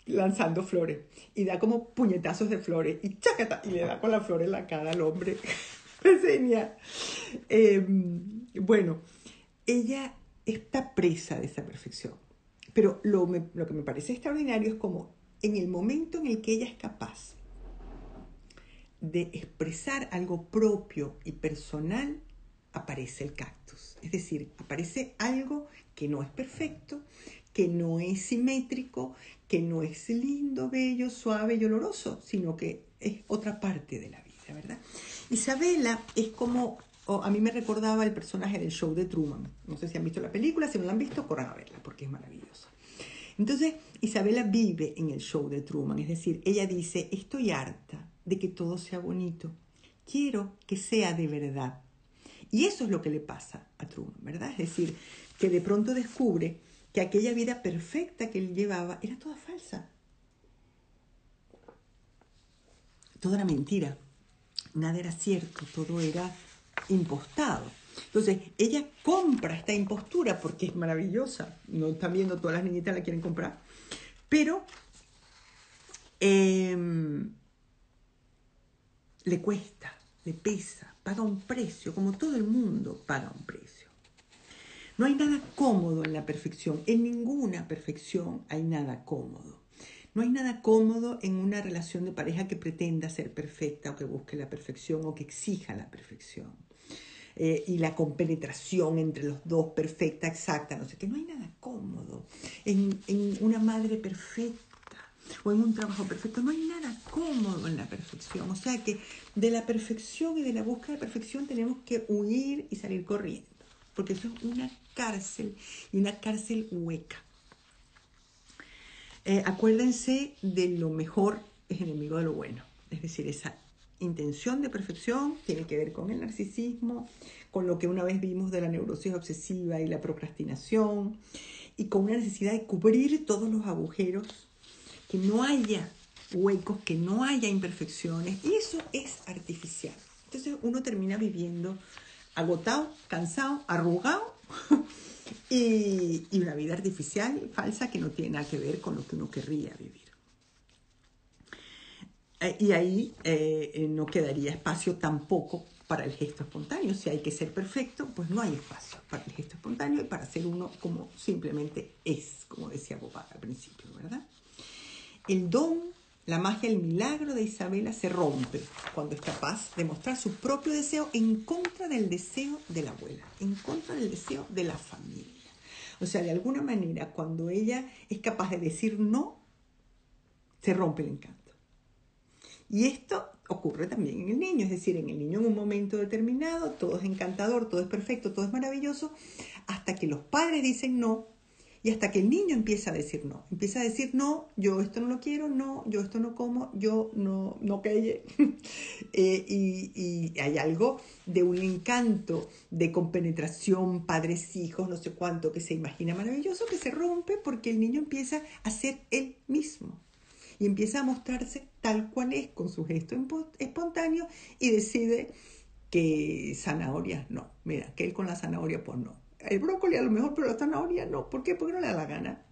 lanzando flores y da como puñetazos de flores y chacata y le da con la flor en la cara al hombre. es em, bueno, ella está presa de esa perfección. Pero lo, lo que me parece extraordinario es como en el momento en el que ella es capaz de expresar algo propio y personal, aparece el cactus. Es decir, aparece algo que no es perfecto, que no es simétrico, que no es lindo, bello, suave y oloroso, sino que es otra parte de la vida, ¿verdad? Isabela es como a mí me recordaba el personaje del show de Truman. No sé si han visto la película, si no la han visto, corran a verla porque es maravillosa. Entonces, Isabela vive en el show de Truman, es decir, ella dice, estoy harta de que todo sea bonito, quiero que sea de verdad. Y eso es lo que le pasa a Truman, ¿verdad? Es decir, que de pronto descubre que aquella vida perfecta que él llevaba era toda falsa. Todo era mentira, nada era cierto, todo era impostado. Entonces, ella compra esta impostura porque es maravillosa. No están viendo, todas las niñitas la quieren comprar. Pero em, le cuesta, le pesa, paga un precio, como todo el mundo paga un precio. No hay nada cómodo en la perfección, en ninguna perfección hay nada cómodo. No hay nada cómodo en una relación de pareja que pretenda ser perfecta o que busque la perfección o que exija la perfección. Eh, y la compenetración entre los dos perfecta, exacta, no sé qué. No hay nada cómodo en, en una madre perfecta o en un trabajo perfecto. No hay nada cómodo en la perfección. O sea que de la perfección y de la búsqueda de perfección tenemos que huir y salir corriendo. Porque eso es una cárcel y una cárcel hueca. Eh, acuérdense de lo mejor es enemigo de lo bueno. Es decir, esa intención de perfección tiene que ver con el narcisismo, con lo que una vez vimos de la neurosis obsesiva y la procrastinación, y con una necesidad de cubrir todos los agujeros, que no haya huecos, que no haya imperfecciones, y eso es artificial. Entonces uno termina viviendo agotado, cansado, arrugado y, una vida artificial, falsa, que no tiene nada que ver con lo que uno querría vivir. Eh, y ahí eh, eh, no quedaría espacio tampoco para el gesto espontáneo. Si hay que ser perfecto, pues no hay espacio para el gesto espontáneo y para ser uno como simplemente es, como decía Boba al principio, ¿verdad? El don, la magia, el milagro de Isabela se rompe cuando es capaz de mostrar su propio deseo en contra del deseo de la abuela, en contra del deseo de la familia. O sea, de alguna manera, cuando ella es capaz de decir no, se rompe el encanto. Y esto ocurre también en el niño, es decir, en el niño en un momento determinado, todo es encantador, todo es perfecto, todo es maravilloso, hasta que los padres dicen no y hasta que el niño empieza a decir no. Empieza a decir no, yo esto no lo quiero, no, yo esto no como, yo no, no calle. Eh, y, y, hay algo de un encanto de compenetración, padres, hijos, no sé cuánto, que se imagina maravilloso, que se rompe porque el niño empieza a ser él mismo y empieza a mostrarse tal cual es con su gesto espontáneo y decide que zanahorias no. Mira, que él con la zanahoria pues no. El brócoli a lo mejor, pero la zanahoria no. ¿Por qué? Porque no le da la gana.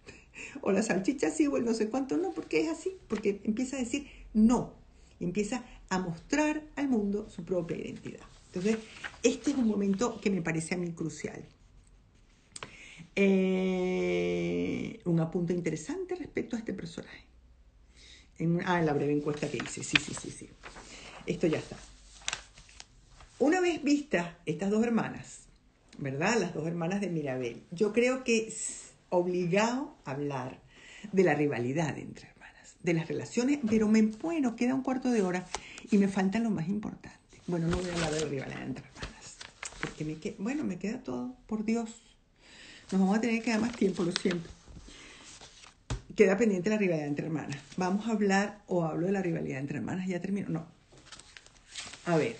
O la salchicha sí o el no sé cuánto no, porque es así. Porque empieza a decir no. Empieza a mostrar al mundo su propia identidad. Entonces, este es un momento que me parece a mí crucial. Eh, un apunte interesante respecto a este personaje ah, en la breve encuesta que hice. Sí, sí, sí, sí. Esto ya está. Una vez vistas estas dos hermanas, ¿verdad? Las dos hermanas de Mirabel, yo creo que es obligado hablar de la rivalidad entre hermanas, de las relaciones, pero me bueno, queda un cuarto de hora y me falta lo más importante. Bueno, no voy a hablar de rivalidad entre hermanas, porque me queda, bueno, me queda todo, por Dios. Nos vamos a tener que dar más tiempo, lo siento queda pendiente la rivalidad entre hermanas. Vamos a hablar o hablo de la rivalidad entre hermanas. Ya termino. No. A ver.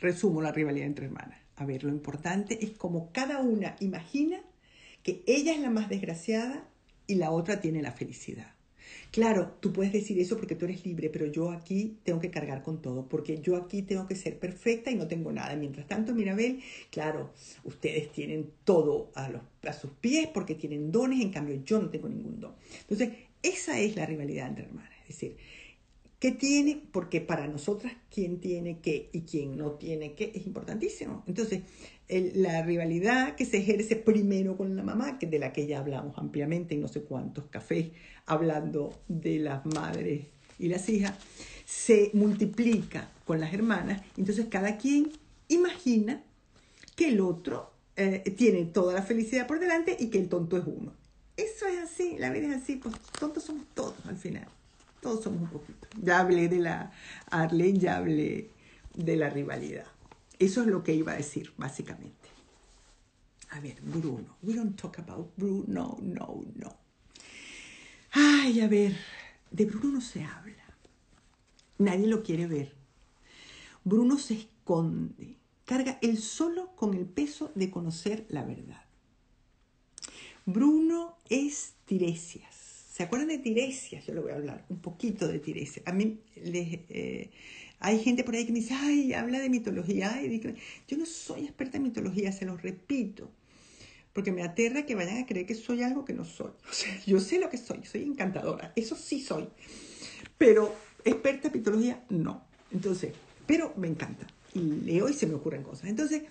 Resumo la rivalidad entre hermanas. A ver, lo importante es como cada una imagina que ella es la más desgraciada y la otra tiene la felicidad. Claro, tú puedes decir eso porque tú eres libre, pero yo aquí tengo que cargar con todo, porque yo aquí tengo que ser perfecta y no tengo nada. Mientras tanto, Mirabel, claro, ustedes tienen todo a, los, a sus pies porque tienen dones, en cambio yo no tengo ningún don. Entonces, esa es la rivalidad entre hermanas. Es decir, ¿Qué tiene? Porque para nosotras, quién tiene qué y quién no tiene qué es importantísimo. Entonces, la rivalidad que se ejerce primero con la mamá, que de la que ya hablamos ampliamente en no sé cuántos cafés, hablando de las madres y las hijas, se multiplica con las hermanas. Entonces, cada quien imagina que el otro eh, tiene toda la felicidad por delante y que el tonto es uno. Eso es así, la vida es así, pues tontos somos todos al final. Todos somos un poquito. Ya hablé de la Arlene, ya hablé de la rivalidad. Eso es lo que iba a decir, básicamente. A ver, Bruno. We don't talk about Bruno, no, no. Ay, a ver, de Bruno no se habla. Nadie lo quiere ver. Bruno se esconde, carga él solo con el peso de conocer la verdad. Bruno es Tiresias. ¿Se acuerdan de Tiresias? Yo le voy a hablar un poquito de Tiresias. A mí eh, hay gente por ahí que me dice, ay, habla de mitología. Ay, yo no soy experta en mitología, se los repito, porque me aterra que vayan a creer que soy algo que no soy. O sea, yo sé lo que soy, soy encantadora, eso sí soy. Pero experta en mitología, no. Entonces, pero me encanta. Y leo y se me ocurren cosas. Entonces,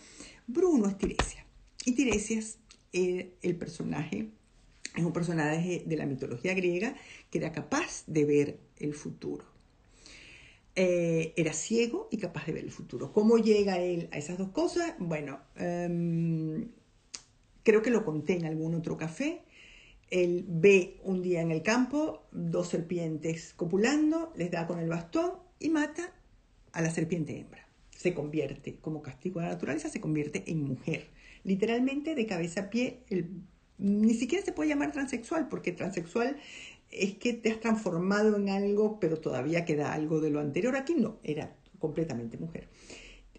Bruno es Tiresias. Y Tiresias, eh, el personaje, es un personaje de la mitología griega que era capaz de ver el futuro. Eh, era ciego y capaz de ver el futuro. ¿Cómo llega él a esas dos cosas? Bueno, em, creo que lo conté en algún otro café. Él ve un día en el campo dos serpientes copulando, les da con el bastón y mata a la serpiente hembra. Se convierte, como castigo de la naturaleza, se convierte en mujer. Literalmente de cabeza a pie, ni siquiera se puede llamar transexual, porque transexual es que te has transformado en algo, pero todavía queda algo de lo anterior. Aquí no, era completamente mujer.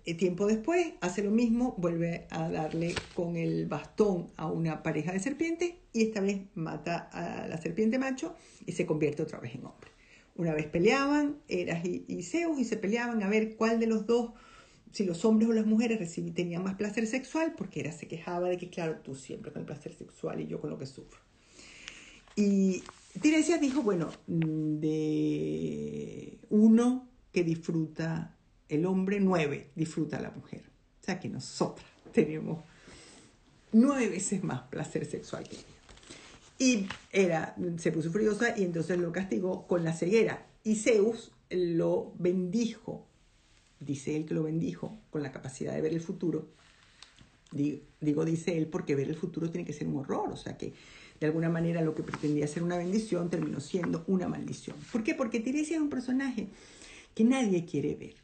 Eh, tiempo después hace lo mismo, vuelve a darle con el bastón a una pareja de serpientes y esta vez mata a la serpiente macho y se convierte otra vez en hombre. Una vez peleaban Eras y, Zeus y se peleaban a ver cuál de los dos, si los hombres o las mujeres tenían más placer sexual, porque Eras se quejaba de que, claro, tú siempre con el placer sexual y yo con lo que sufro. Y Tiresias dijo, bueno, de uno que disfruta el hombre, nueve disfruta la mujer. O sea que nosotras tenemos nueve veces más placer sexual que ella. Y era, se puso furiosa y entonces lo castigó con la ceguera. Y Zeus lo bendijo, dice él que lo bendijo con la capacidad de ver el futuro. Digo, dice él porque ver el futuro tiene que ser un horror, o sea que de alguna manera lo que pretendía ser una bendición terminó siendo una maldición. ¿Por qué? Porque Tiresias es un personaje que nadie quiere ver.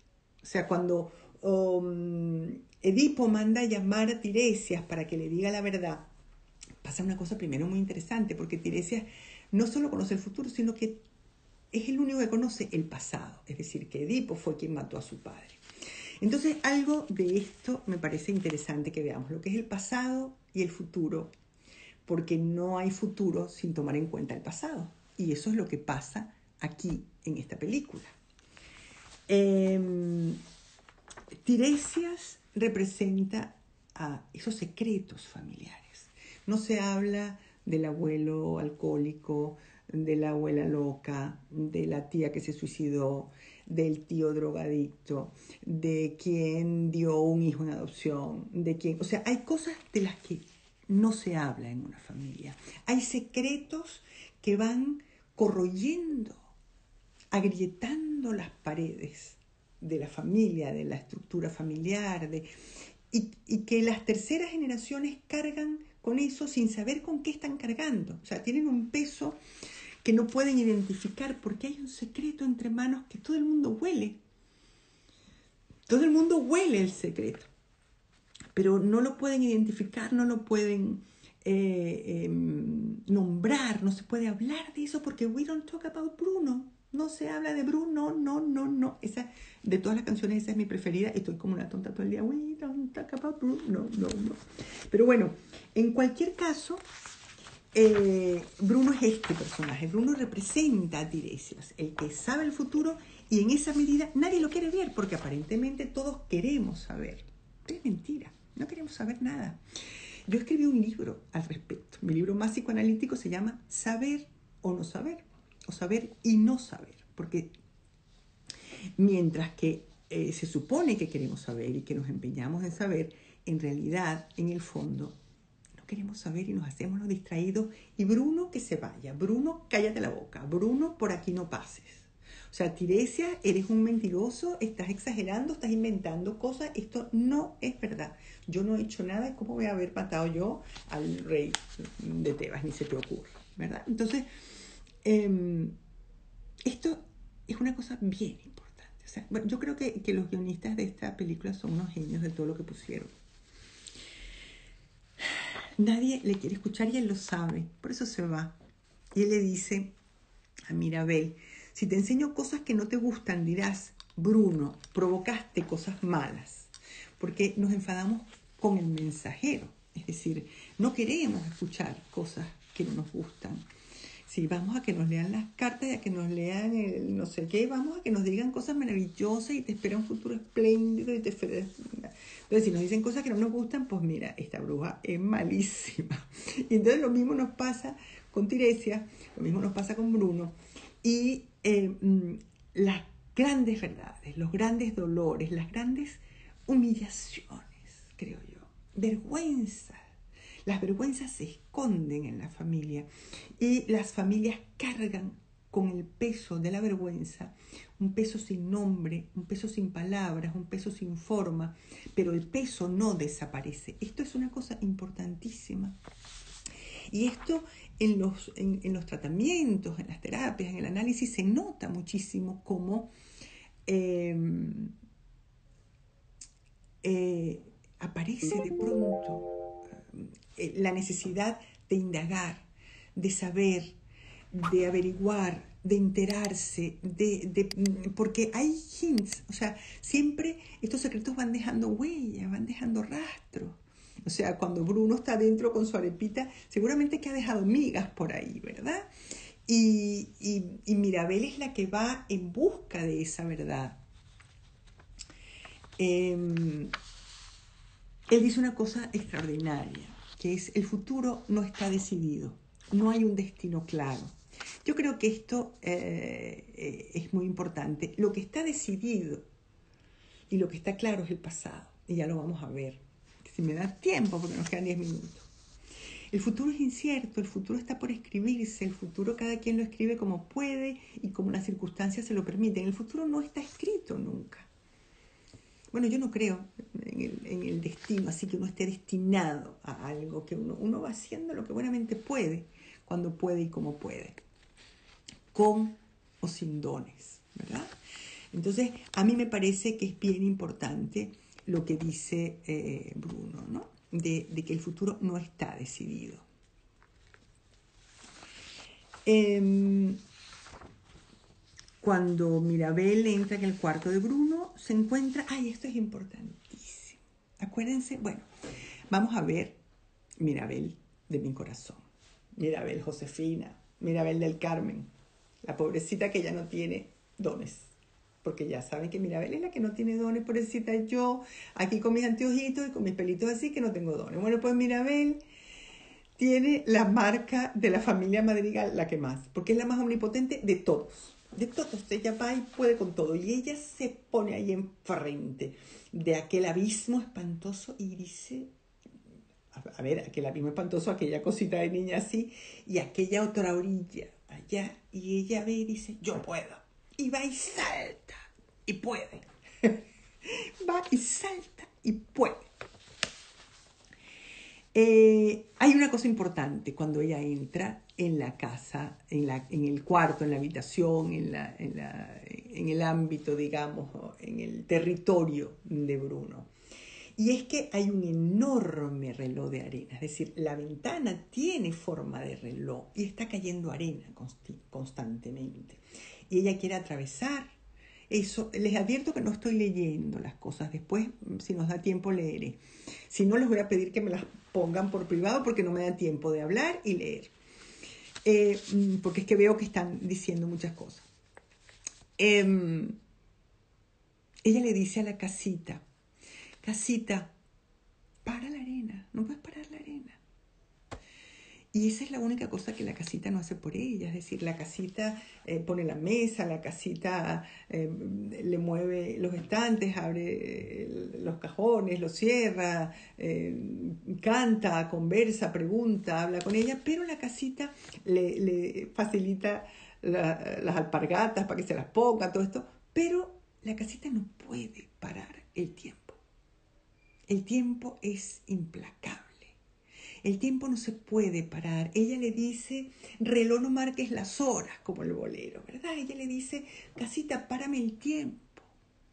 O sea, cuando um, Edipo manda a llamar a Tiresias para que le diga la verdad, pasa una cosa primero muy interesante, porque Tiresias no solo conoce el futuro, sino que es el único que conoce el pasado, es decir, que Edipo fue quien mató a su padre. Entonces, algo de esto me parece interesante que veamos, lo que es el pasado y el futuro, porque no hay futuro sin tomar en cuenta el pasado. Y eso es lo que pasa aquí en esta película. Em, Tiresias representa a esos secretos familiares. No se habla del abuelo alcohólico, de la abuela loca, de la tía que se suicidó, del tío drogadicto, de quien dio un hijo en adopción, de quien, o sea, hay cosas de las que no se habla en una familia. Hay secretos que van corroyendo, agrietando las paredes de la familia, de la estructura familiar, de, y, y que las terceras generaciones cargan con eso sin saber con qué están cargando. O sea, tienen un peso que no pueden identificar porque hay un secreto entre manos que todo el mundo huele. Todo el mundo huele el secreto, pero no lo pueden identificar, no lo pueden eh, em, nombrar, no se puede hablar de eso porque we don't talk about Bruno. No se habla de Bruno, no, no, no. Esa, de todas las canciones, esa es mi preferida. Estoy como una tonta todo el día. We don't talk about Bruno, no, no, no. Pero bueno, en cualquier caso, eh, Bruno es este personaje. Bruno representa a Tiresias, el que sabe el futuro y en esa medida nadie lo quiere ver porque aparentemente todos queremos saber. es mentira, no queremos saber nada. Yo escribí un libro al respecto. Mi libro más psicoanalítico se llama Saber o no saber o saber y no saber, porque mientras que eh, se supone que queremos saber y que nos empeñamos en saber, en realidad, en el fondo, queremos saber y nos hacemos los distraídos y Bruno que se vaya, Bruno cállate la boca, Bruno por aquí no pases. O sea, Tiresia, eres un mentiroso, estás exagerando, estás inventando cosas, esto no es verdad. Yo no he hecho nada, ¿cómo voy a haber matado yo al rey de Tebas? Ni se te ocurre, ¿verdad? Entonces, Em, esto es una cosa bien importante. O sea, bueno, yo creo que, que los guionistas de esta película son unos genios de todo lo que pusieron. Nadie le quiere escuchar y él lo sabe, por eso se va. Y él le dice a Mirabel, si te enseño cosas que no te gustan, dirás, Bruno, provocaste cosas malas, porque nos enfadamos con el mensajero, es decir, no queremos escuchar cosas que no nos gustan. Si vamos a que nos lean las cartas y a que nos lean el no sé qué, vamos a que nos digan cosas maravillosas y te espera un futuro espléndido y te entonces, si nos dicen cosas que no nos gustan, pues mira, esta bruja es malísima. Y entonces lo mismo nos pasa con Tiresia, lo mismo nos pasa con Bruno. Y mm, las grandes verdades, los grandes dolores, las grandes humillaciones, creo yo, vergüenzas. Las vergüenzas se esconden en la familia y las familias cargan con el peso de la vergüenza, un peso sin nombre, un peso sin palabras, un peso sin forma, pero el peso no desaparece. Esto es una cosa importantísima. Y esto en los, en, los tratamientos, en las terapias, en el análisis, se nota muchísimo como em, eh, aparece de pronto eh, la necesidad de indagar, de saber, de averiguar, de enterarse, de, de, porque hay hints, o sea, siempre estos secretos van dejando huella, van dejando rastro. O sea, cuando Bruno está dentro con su arepita, seguramente que ha dejado migas por ahí, ¿verdad? Y, y, Mirabel es la que va en busca de esa verdad. Em, él dice una cosa extraordinaria, que es el futuro no está decidido, no hay un destino claro. Yo creo que esto eh, es muy importante. Lo que está decidido y lo que está claro es el pasado. Y ya lo vamos a ver. Si me da tiempo, porque nos quedan 10 minutos. El futuro es incierto, el futuro está por escribirse, el futuro cada quien lo escribe como puede y como las circunstancias se lo permiten. El futuro no está escrito nunca. Bueno, yo no creo en el, destino, así que uno esté destinado a algo, que uno, uno va haciendo lo que buenamente puede, cuando puede y como puede con o sin dones, ¿verdad? Entonces, a mí me parece que es bien importante lo que dice eh, Bruno, ¿no? De, que el futuro no está decidido. Em, cuando Mirabel entra en el cuarto de Bruno, se encuentra, ay, esto es importantísimo. Acuérdense, bueno, vamos a ver Mirabel de mi corazón, Mirabel Josefina, Mirabel del Carmen, la pobrecita que ya no tiene dones. Porque ya saben que Mirabel es la que no tiene dones, pobrecita yo, aquí con mis anteojitos y con mis pelitos así que no tengo dones. Bueno, pues Mirabel tiene la marca de la familia Madrigal, la que más, porque es la más omnipotente de todos. De todos, ella va y puede con todo. Y ella se pone ahí enfrente de aquel abismo espantoso y dice, a ver, aquel abismo espantoso, aquella cosita de niña así, y aquella otra orilla, allá y ella ve y dice, yo puedo. Y va y salta y puede. va y salta y puede. Eh, hay una cosa importante cuando ella entra en la casa, en, la, en el cuarto, en la habitación, en, la, en, la, en el ámbito, digamos, en el territorio de Bruno. Y es que hay un enorme reloj de arena, es decir, la ventana tiene forma de reloj y está cayendo arena constantemente. Y ella quiere atravesar eso. Les advierto que no estoy leyendo las cosas, después, si nos da tiempo, leeré. Si no, les voy a pedir que me las pongan por privado porque no me da tiempo de hablar y leer. Eh, mm, porque es que veo que están diciendo muchas cosas. Em, ella le dice a la casita, casita, para la arena, no puedes parar la arena. Y esa es la única cosa que la casita no hace por ella, es decir, la casita eh, pone la mesa, la casita eh, le mueve los estantes, abre eh, los cajones, los cierra, canta, conversa, pregunta, habla con ella, pero la casita le, facilita las alpargatas para que se las ponga, todo esto, pero la casita no puede parar el tiempo. El tiempo es implacable. El tiempo no se puede parar. Ella le dice, reloj no marques las horas, como el bolero, ¿verdad? Ella le dice, casita, párame el tiempo.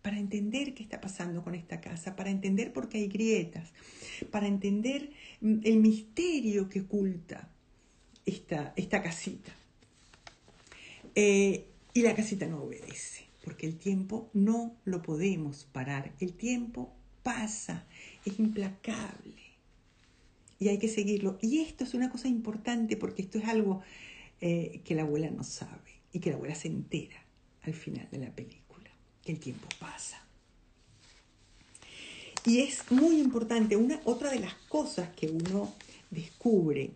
para entender qué está pasando con esta casa, para entender por qué hay grietas, para entender mm, el misterio que oculta esta, esta casita. Eh, y la casita no obedece, porque el tiempo no lo podemos parar. El tiempo pasa, es implacable. Y hay que seguirlo. Y esto es una cosa importante porque esto es algo eh, que la abuela no sabe y que la abuela se entera al final de la película, que el tiempo pasa. Y es muy importante, una, otra de las cosas que uno descubre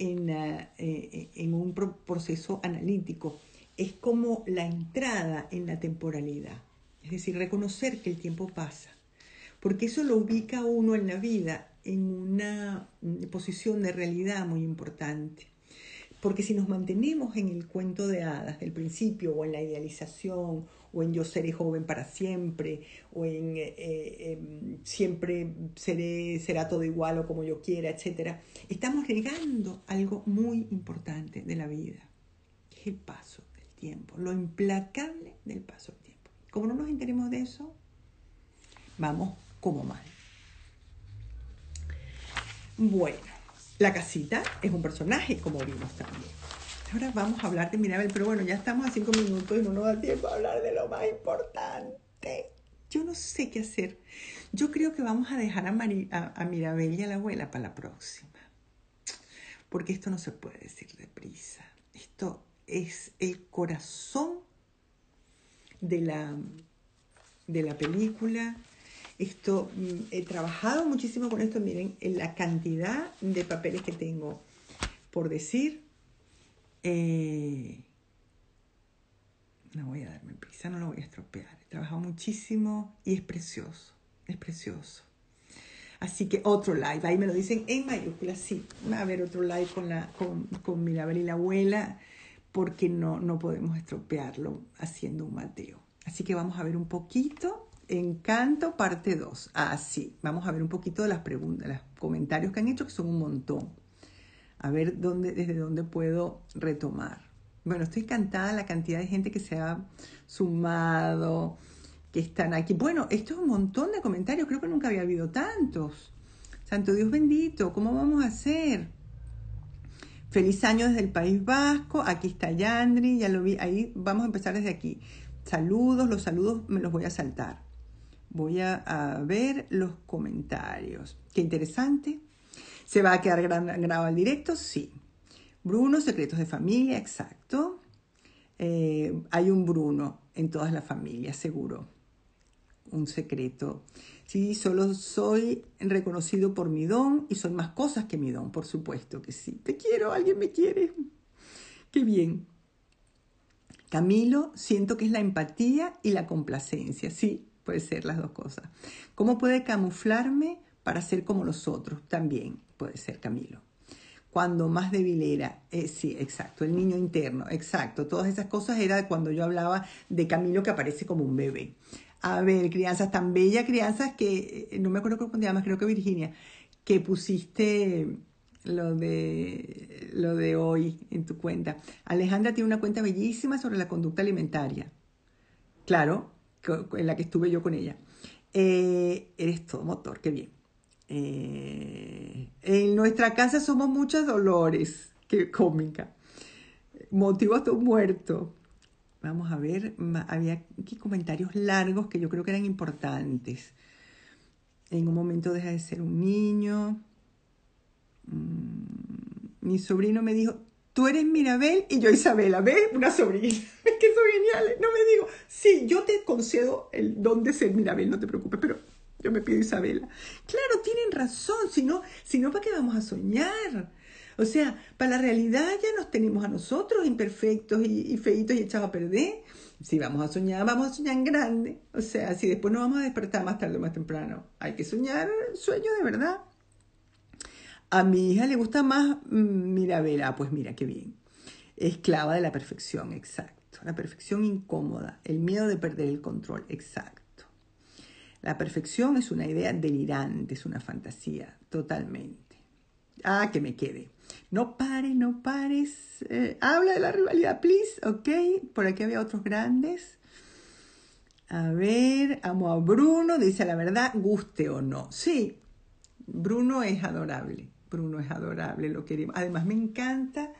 en, eh, eh, en un proceso analítico es como la entrada en la temporalidad, es decir, reconocer que el tiempo pasa, porque eso lo ubica uno en la vida en una posición de realidad muy importante. Porque si nos mantenemos en el cuento de hadas del principio o en la idealización o en yo seré joven para siempre o en eh, em, siempre seré, será todo igual o como yo quiera, etc., estamos negando algo muy importante de la vida, que es el paso del tiempo, lo implacable del paso del tiempo. Como no nos enteremos de eso, vamos como mal. Bueno. La casita es un personaje, como vimos también. Ahora vamos a hablar de Mirabel, pero bueno, ya estamos a cinco minutos y no nos da tiempo a hablar de lo más importante. Yo no sé qué hacer. Yo creo que vamos a dejar a, Mirabel y a la abuela para la próxima. Porque esto no se puede decir deprisa. Esto es el corazón de la, de la película esto, mm, he trabajado muchísimo con esto, miren, en la cantidad de papeles que tengo por decir. Eh, no voy a darme prisa, no lo voy a estropear. He trabajado muchísimo y es precioso, es precioso. Así que otro live, ahí me lo dicen en mayúsculas, sí, va a haber otro live con, la, con, con Mirabel y la abuela, porque no, no podemos estropearlo haciendo un Mateo. Así que vamos a ver un poquito Encanto, parte 2. Ah, sí. Vamos a ver un poquito de las preguntas, los comentarios que han hecho, que son un montón. A ver dónde, desde dónde puedo retomar. Bueno, estoy encantada la cantidad de gente que se ha sumado, que están aquí. Bueno, esto es un montón de comentarios. Creo que nunca había habido tantos. Santo Dios bendito, ¿cómo vamos a hacer? Feliz año desde el País Vasco. Aquí está Yandri, ya lo vi. Ahí vamos a empezar desde aquí. Saludos, los saludos me los voy a saltar. Voy a, ver los comentarios. Qué interesante. ¿Se va a quedar grabado el directo? Sí. Bruno, secretos de familia, exacto. Eh, hay un Bruno en todas las familias, seguro. Un secreto. Sí, solo soy reconocido por mi don y soy más cosas que mi don, por supuesto que sí. Te quiero, alguien me quiere. Qué bien. Camilo, siento que es la empatía y la complacencia. Sí, puede ser las dos cosas. ¿Cómo puede camuflarme para ser como los otros? También puede ser Camilo. Cuando más débil era, eh, sí, exacto, el niño interno, exacto. Todas esas cosas era cuando yo hablaba de Camilo que aparece como un bebé. A ver, crianzas tan bellas, crianzas que, eh, no me acuerdo cómo te llamas, creo que Virginia, que pusiste lo de, lo de hoy en tu cuenta. Alejandra tiene una cuenta bellísima sobre la conducta alimentaria. Claro, en la que estuve yo con ella. Eh, eres todo motor, qué bien. Eh, en nuestra casa somos muchos dolores, qué cómica. Motivo hasta un muerto. Vamos a ver, había aquí comentarios largos que yo creo que eran importantes. En un momento deja de ser un niño. Mm, mi sobrino me dijo, tú eres Mirabel y yo Isabela, ¿ves? Una sobrina, es que son geniales. No me digo, sí, yo te concedo el don de ser Mirabel, no te preocupes, pero yo me pido Isabela. Claro, tienen razón, si no, si no ¿para qué vamos a soñar? O sea, para la realidad ya nos tenemos a nosotros imperfectos y, feitos y echados a perder. Si vamos a soñar, vamos a soñar en grande. O sea, si después nos vamos a despertar más tarde o más temprano, hay que soñar sueño de verdad. A mi hija le gusta más mm, Mirabela. Pues mira, qué bien. Esclava de la perfección, exacto. La perfección incómoda, el miedo de perder el control, exacto. La perfección es una idea delirante, es una fantasía, totalmente. Ah, que me quede. No pares, no pares. Eh, habla de la rivalidad, please, ok. Por aquí había otros grandes. A ver, amo a Bruno, dice la verdad, guste o no. Sí, Bruno es adorable. Bruno es adorable, lo queremos. Además, me encanta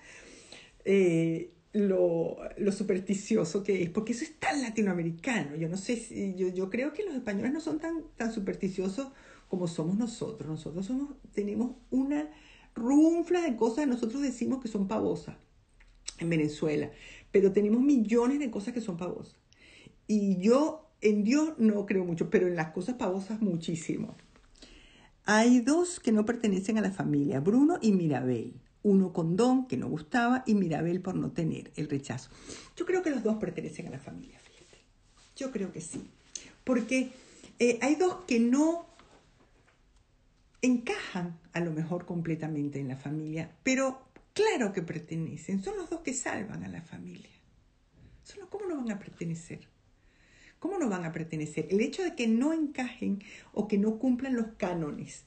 eh, lo, supersticioso que es, porque eso es tan latinoamericano. Yo no sé si, yo, yo creo que los españoles no son tan, tan supersticiosos como somos nosotros. Nosotros somos, tenemos una runfla de cosas, nosotros decimos que son pavosas en Venezuela, pero tenemos millones de cosas que son pavosas. Y yo en Dios no creo mucho, pero en las cosas pavosas muchísimo. Hay dos que no pertenecen a la familia, Bruno y Mirabel. Uno con don, que no gustaba, y Mirabel por no tener el rechazo. Yo creo que los dos pertenecen a la familia, fíjate. Yo creo que sí. Porque eh, hay dos que no encajan a lo mejor completamente en la familia, pero claro que pertenecen. Son los dos que salvan a la familia. ¿Cómo no van a pertenecer? ¿Cómo no van a pertenecer? El hecho de que no encajen o que no cumplan los cánones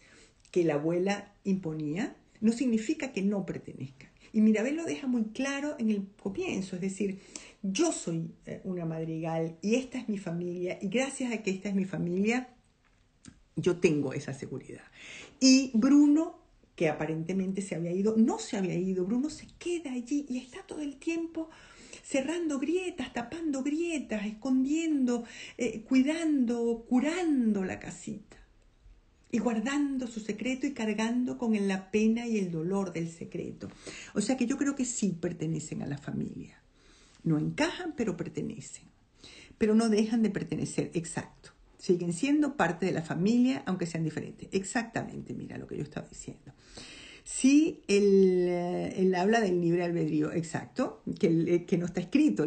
que la abuela imponía no significa que no pertenezcan. Y Mirabel lo deja muy claro en el comienzo, es decir, yo soy eh, una madrigal y esta es mi familia y gracias a que esta es mi familia, yo tengo esa seguridad. Y Bruno, que aparentemente se había ido, no se había ido, Bruno se queda allí y está todo el tiempo cerrando grietas, tapando grietas, escondiendo, eh, cuidando, curando la casita. Y guardando su secreto y cargando con la pena y el dolor del secreto. O sea que yo creo que sí pertenecen a la familia. No encajan, pero pertenecen. Pero no dejan de pertenecer, exacto. Siguen siendo parte de la familia, aunque sean diferentes. Exactamente, mira lo que yo estaba diciendo. Sí, eh, él, habla del libre albedrío, exacto, que, eh, que no está escrito.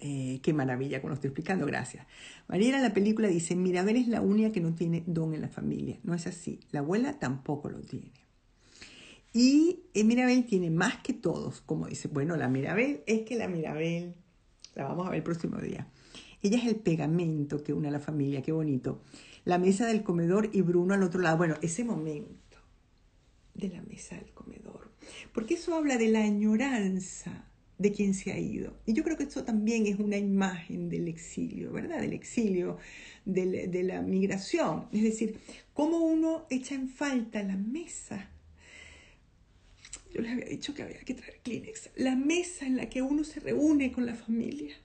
Eh, qué maravilla cuando estoy explicando, gracias. Mariela en la película dice, Mirabel es la única que no tiene don en la familia. No es así, la abuela tampoco lo tiene. Y Mirabel tiene más que todos, como dice, bueno, la Mirabel es que la Mirabel, la vamos a ver el próximo día. Ella es el pegamento que une a la familia, qué bonito. La mesa del comedor y Bruno al otro lado. Bueno, ese momento de la mesa del comedor, porque eso habla de la añoranza de quien se ha ido. Y yo creo que eso también es una imagen del exilio, ¿verdad? Del exilio, de la migración. Es decir, cómo uno echa en falta la mesa. Yo les había dicho que había que traer Kleenex. La mesa en la que uno se reúne con la familia.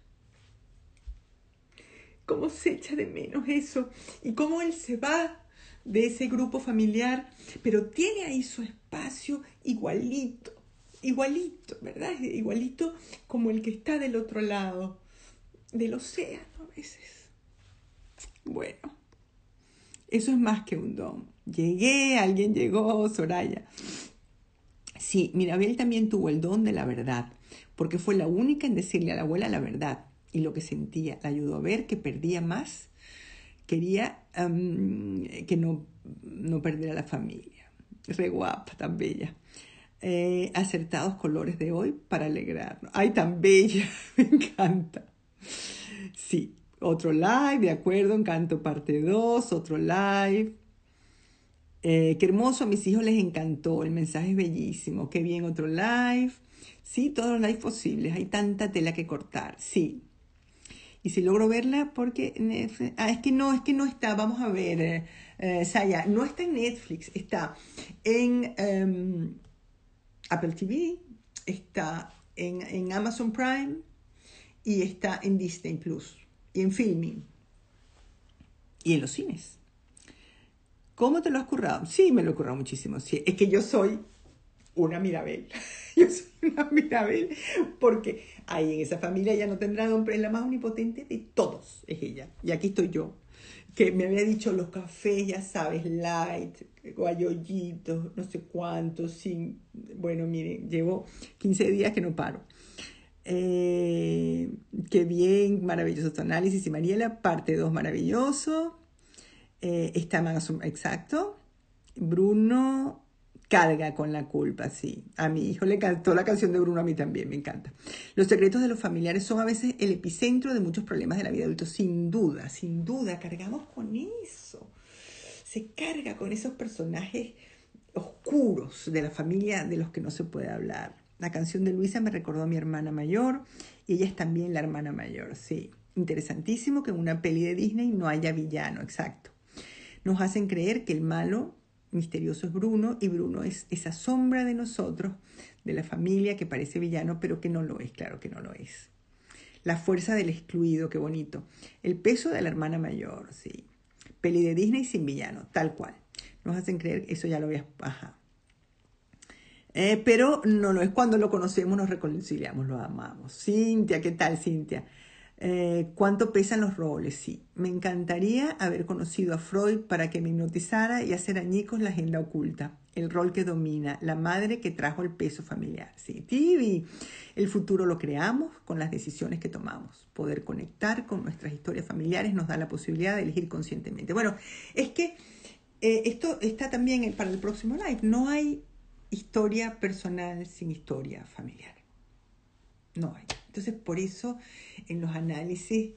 Cómo se echa de menos eso. Y cómo él se va de ese grupo familiar, pero tiene ahí su espacio igualito, igualito, ¿verdad? Igualito como el que está del otro lado del océano a veces. Bueno, eso es más que un don. Llegué, alguien llegó, Soraya. Sí, Mirabel también tuvo el don de la verdad, porque fue la única en decirle a la abuela la verdad y lo que sentía. La ayudó a ver que perdía más quería que no, no perdiera la familia. Re guapa, tan bella. Eh, acertados colores de hoy para alegrarnos. Ay, tan bella, me encanta. Sí, otro live, de acuerdo, encanto parte 2, otro live. Eh, qué hermoso, a mis hijos les encantó, el mensaje es bellísimo, qué bien otro live. Sí, todos los lives posibles, hay tanta tela que cortar, sí. Y si logro verla, porque ah, es que no, es que no está, vamos a ver, eh, eh, Saya, no está en Netflix, está en em, Apple TV, está en, en, Amazon Prime y está en Disney Plus y en Filming y en los cines. ¿Cómo te lo has currado? Sí, me lo he currado muchísimo. Sí, es que yo soy una Mirabel. Yo soy una Mirabel porque ahí en esa familia ella no tendrá nombre, es la más omnipotente de todos, es ella. Y aquí estoy yo, que me había dicho los cafés, ya sabes, light, guayoyitos, no sé cuántos, sin... Bueno, miren, llevo 15 días que no paro. Eh, qué bien, maravilloso tu análisis. Y Mariela, parte 2, maravilloso. Eh, está más exacto. Bruno, carga con la culpa, sí. A mi hijo le cantó la canción de Bruno, a mí también, me encanta. Los secretos de los familiares son a veces el epicentro de muchos problemas de la vida adulta, sin duda, sin duda, cargamos con eso. Se carga con esos personajes oscuros de la familia de los que no se puede hablar. La canción de Luisa me recordó a mi hermana mayor y ella es también la hermana mayor, sí. Interesantísimo que en una peli de Disney no haya villano, exacto. Nos hacen creer que el malo misterioso es Bruno y Bruno es esa sombra de nosotros, de la familia que parece villano, pero que no lo es, claro que no lo es. La fuerza del excluido, qué bonito. El peso de la hermana mayor, sí. Peli de Disney sin villano, tal cual. Nos hacen creer, eso ya lo había... Ajá. Eh, pero no lo es cuando lo conocemos, nos reconciliamos, lo amamos. Cintia, ¿qué tal, Cintia? Eh, ¿Cuánto pesan los roles? Sí. Me encantaría haber conocido a Freud para que me hipnotizara y hacer añicos la agenda oculta, el rol que domina, la madre que trajo el peso familiar. Sí, Tibi. El futuro lo creamos con las decisiones que tomamos. Poder conectar con nuestras historias familiares nos da la posibilidad de elegir conscientemente. Bueno, es que eh, esto está también para el próximo live. No hay historia personal sin historia familiar. No hay. Entonces, por eso en los análisis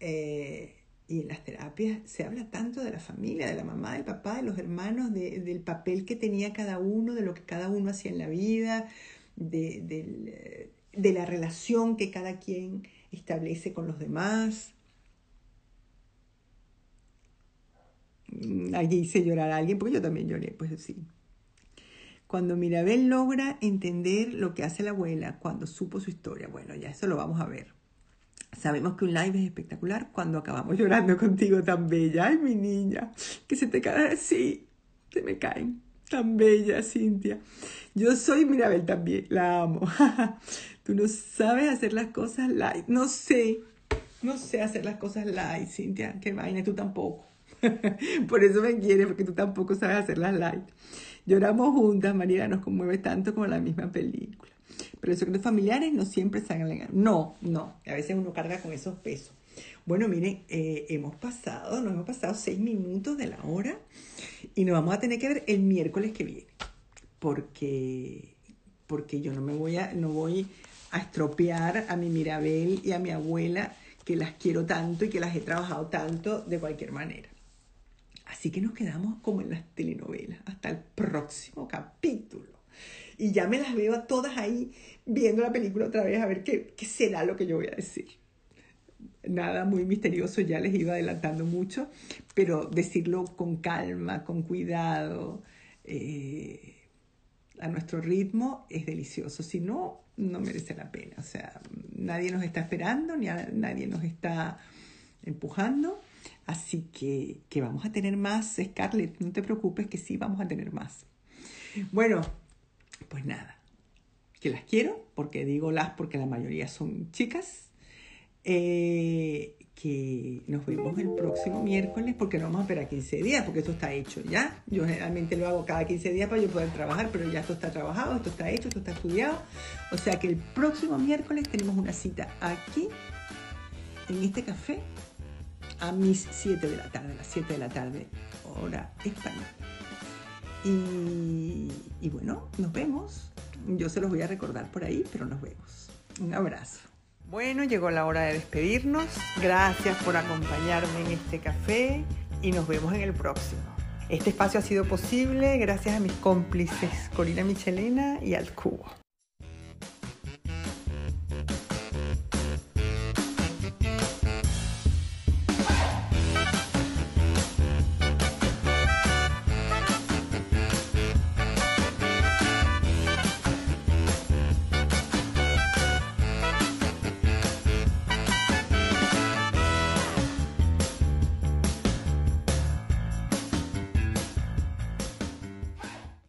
eh, y en las terapias se habla tanto de la familia, de la mamá, del papá, de los hermanos, del papel que tenía cada uno, de lo que cada uno hacía en la vida, de, de la relación que cada quien establece con los demás. Allí hice llorar a alguien, porque yo también lloré, pues sí. Cuando Mirabel logra entender lo que hace la abuela cuando supo su historia, bueno, ya eso lo vamos a ver. Sabemos que un live es espectacular cuando acabamos llorando contigo tan bella. Ay, mi niña, que se te cae así, se me caen. Tan bella, Cintia. Yo soy Mirabel también, la amo. Tú no sabes hacer las cosas light. No sé, no sé hacer las cosas light, Cintia. Qué vaina, tú tampoco. Por eso me quieres, porque tú tampoco sabes hacerlas light. Lloramos juntas, María nos conmueve tanto como la misma película. Pero los familiares no siempre salen. No, no. A veces uno carga con esos pesos. Bueno, miren, eh, hemos pasado, nos hemos pasado seis minutos de la hora y nos vamos a tener que ver el miércoles que viene. Porque, porque yo no me voy a, no voy a estropear a mi Mirabel y a mi abuela, que las quiero tanto y que las he trabajado tanto de cualquier manera. Así que nos quedamos como en las telenovelas. Hasta el próximo capítulo. Y ya me las veo a todas ahí viendo la película otra vez a ver qué, qué será lo que yo voy a decir. Nada muy misterioso, ya les iba adelantando mucho, pero decirlo con calma, con cuidado, eh, a nuestro ritmo es delicioso. Si no, no merece la pena. O sea, nadie nos está esperando, ni nadie nos está empujando. Así que, que vamos a tener más, Scarlett, no te preocupes que sí vamos a tener más. Bueno, pues nada, que las quiero, porque digo las porque la mayoría son chicas. Eh, que nos vemos el próximo miércoles porque no vamos a esperar 15 días porque esto está hecho ya. Yo generalmente lo hago cada 15 días para yo poder trabajar, pero ya esto está trabajado, esto está hecho, esto está estudiado. O sea que el próximo miércoles tenemos una cita aquí, en este café, a mis 7 de la tarde, a las 7 de la tarde, hora española. Y, y bueno, nos vemos. Yo se los voy a recordar por ahí, pero nos vemos. Un abrazo. Bueno, llegó la hora de despedirnos. Gracias por acompañarme en este café y nos vemos en el próximo. Este espacio ha sido posible gracias a mis cómplices Corina Michelena y al Cubo.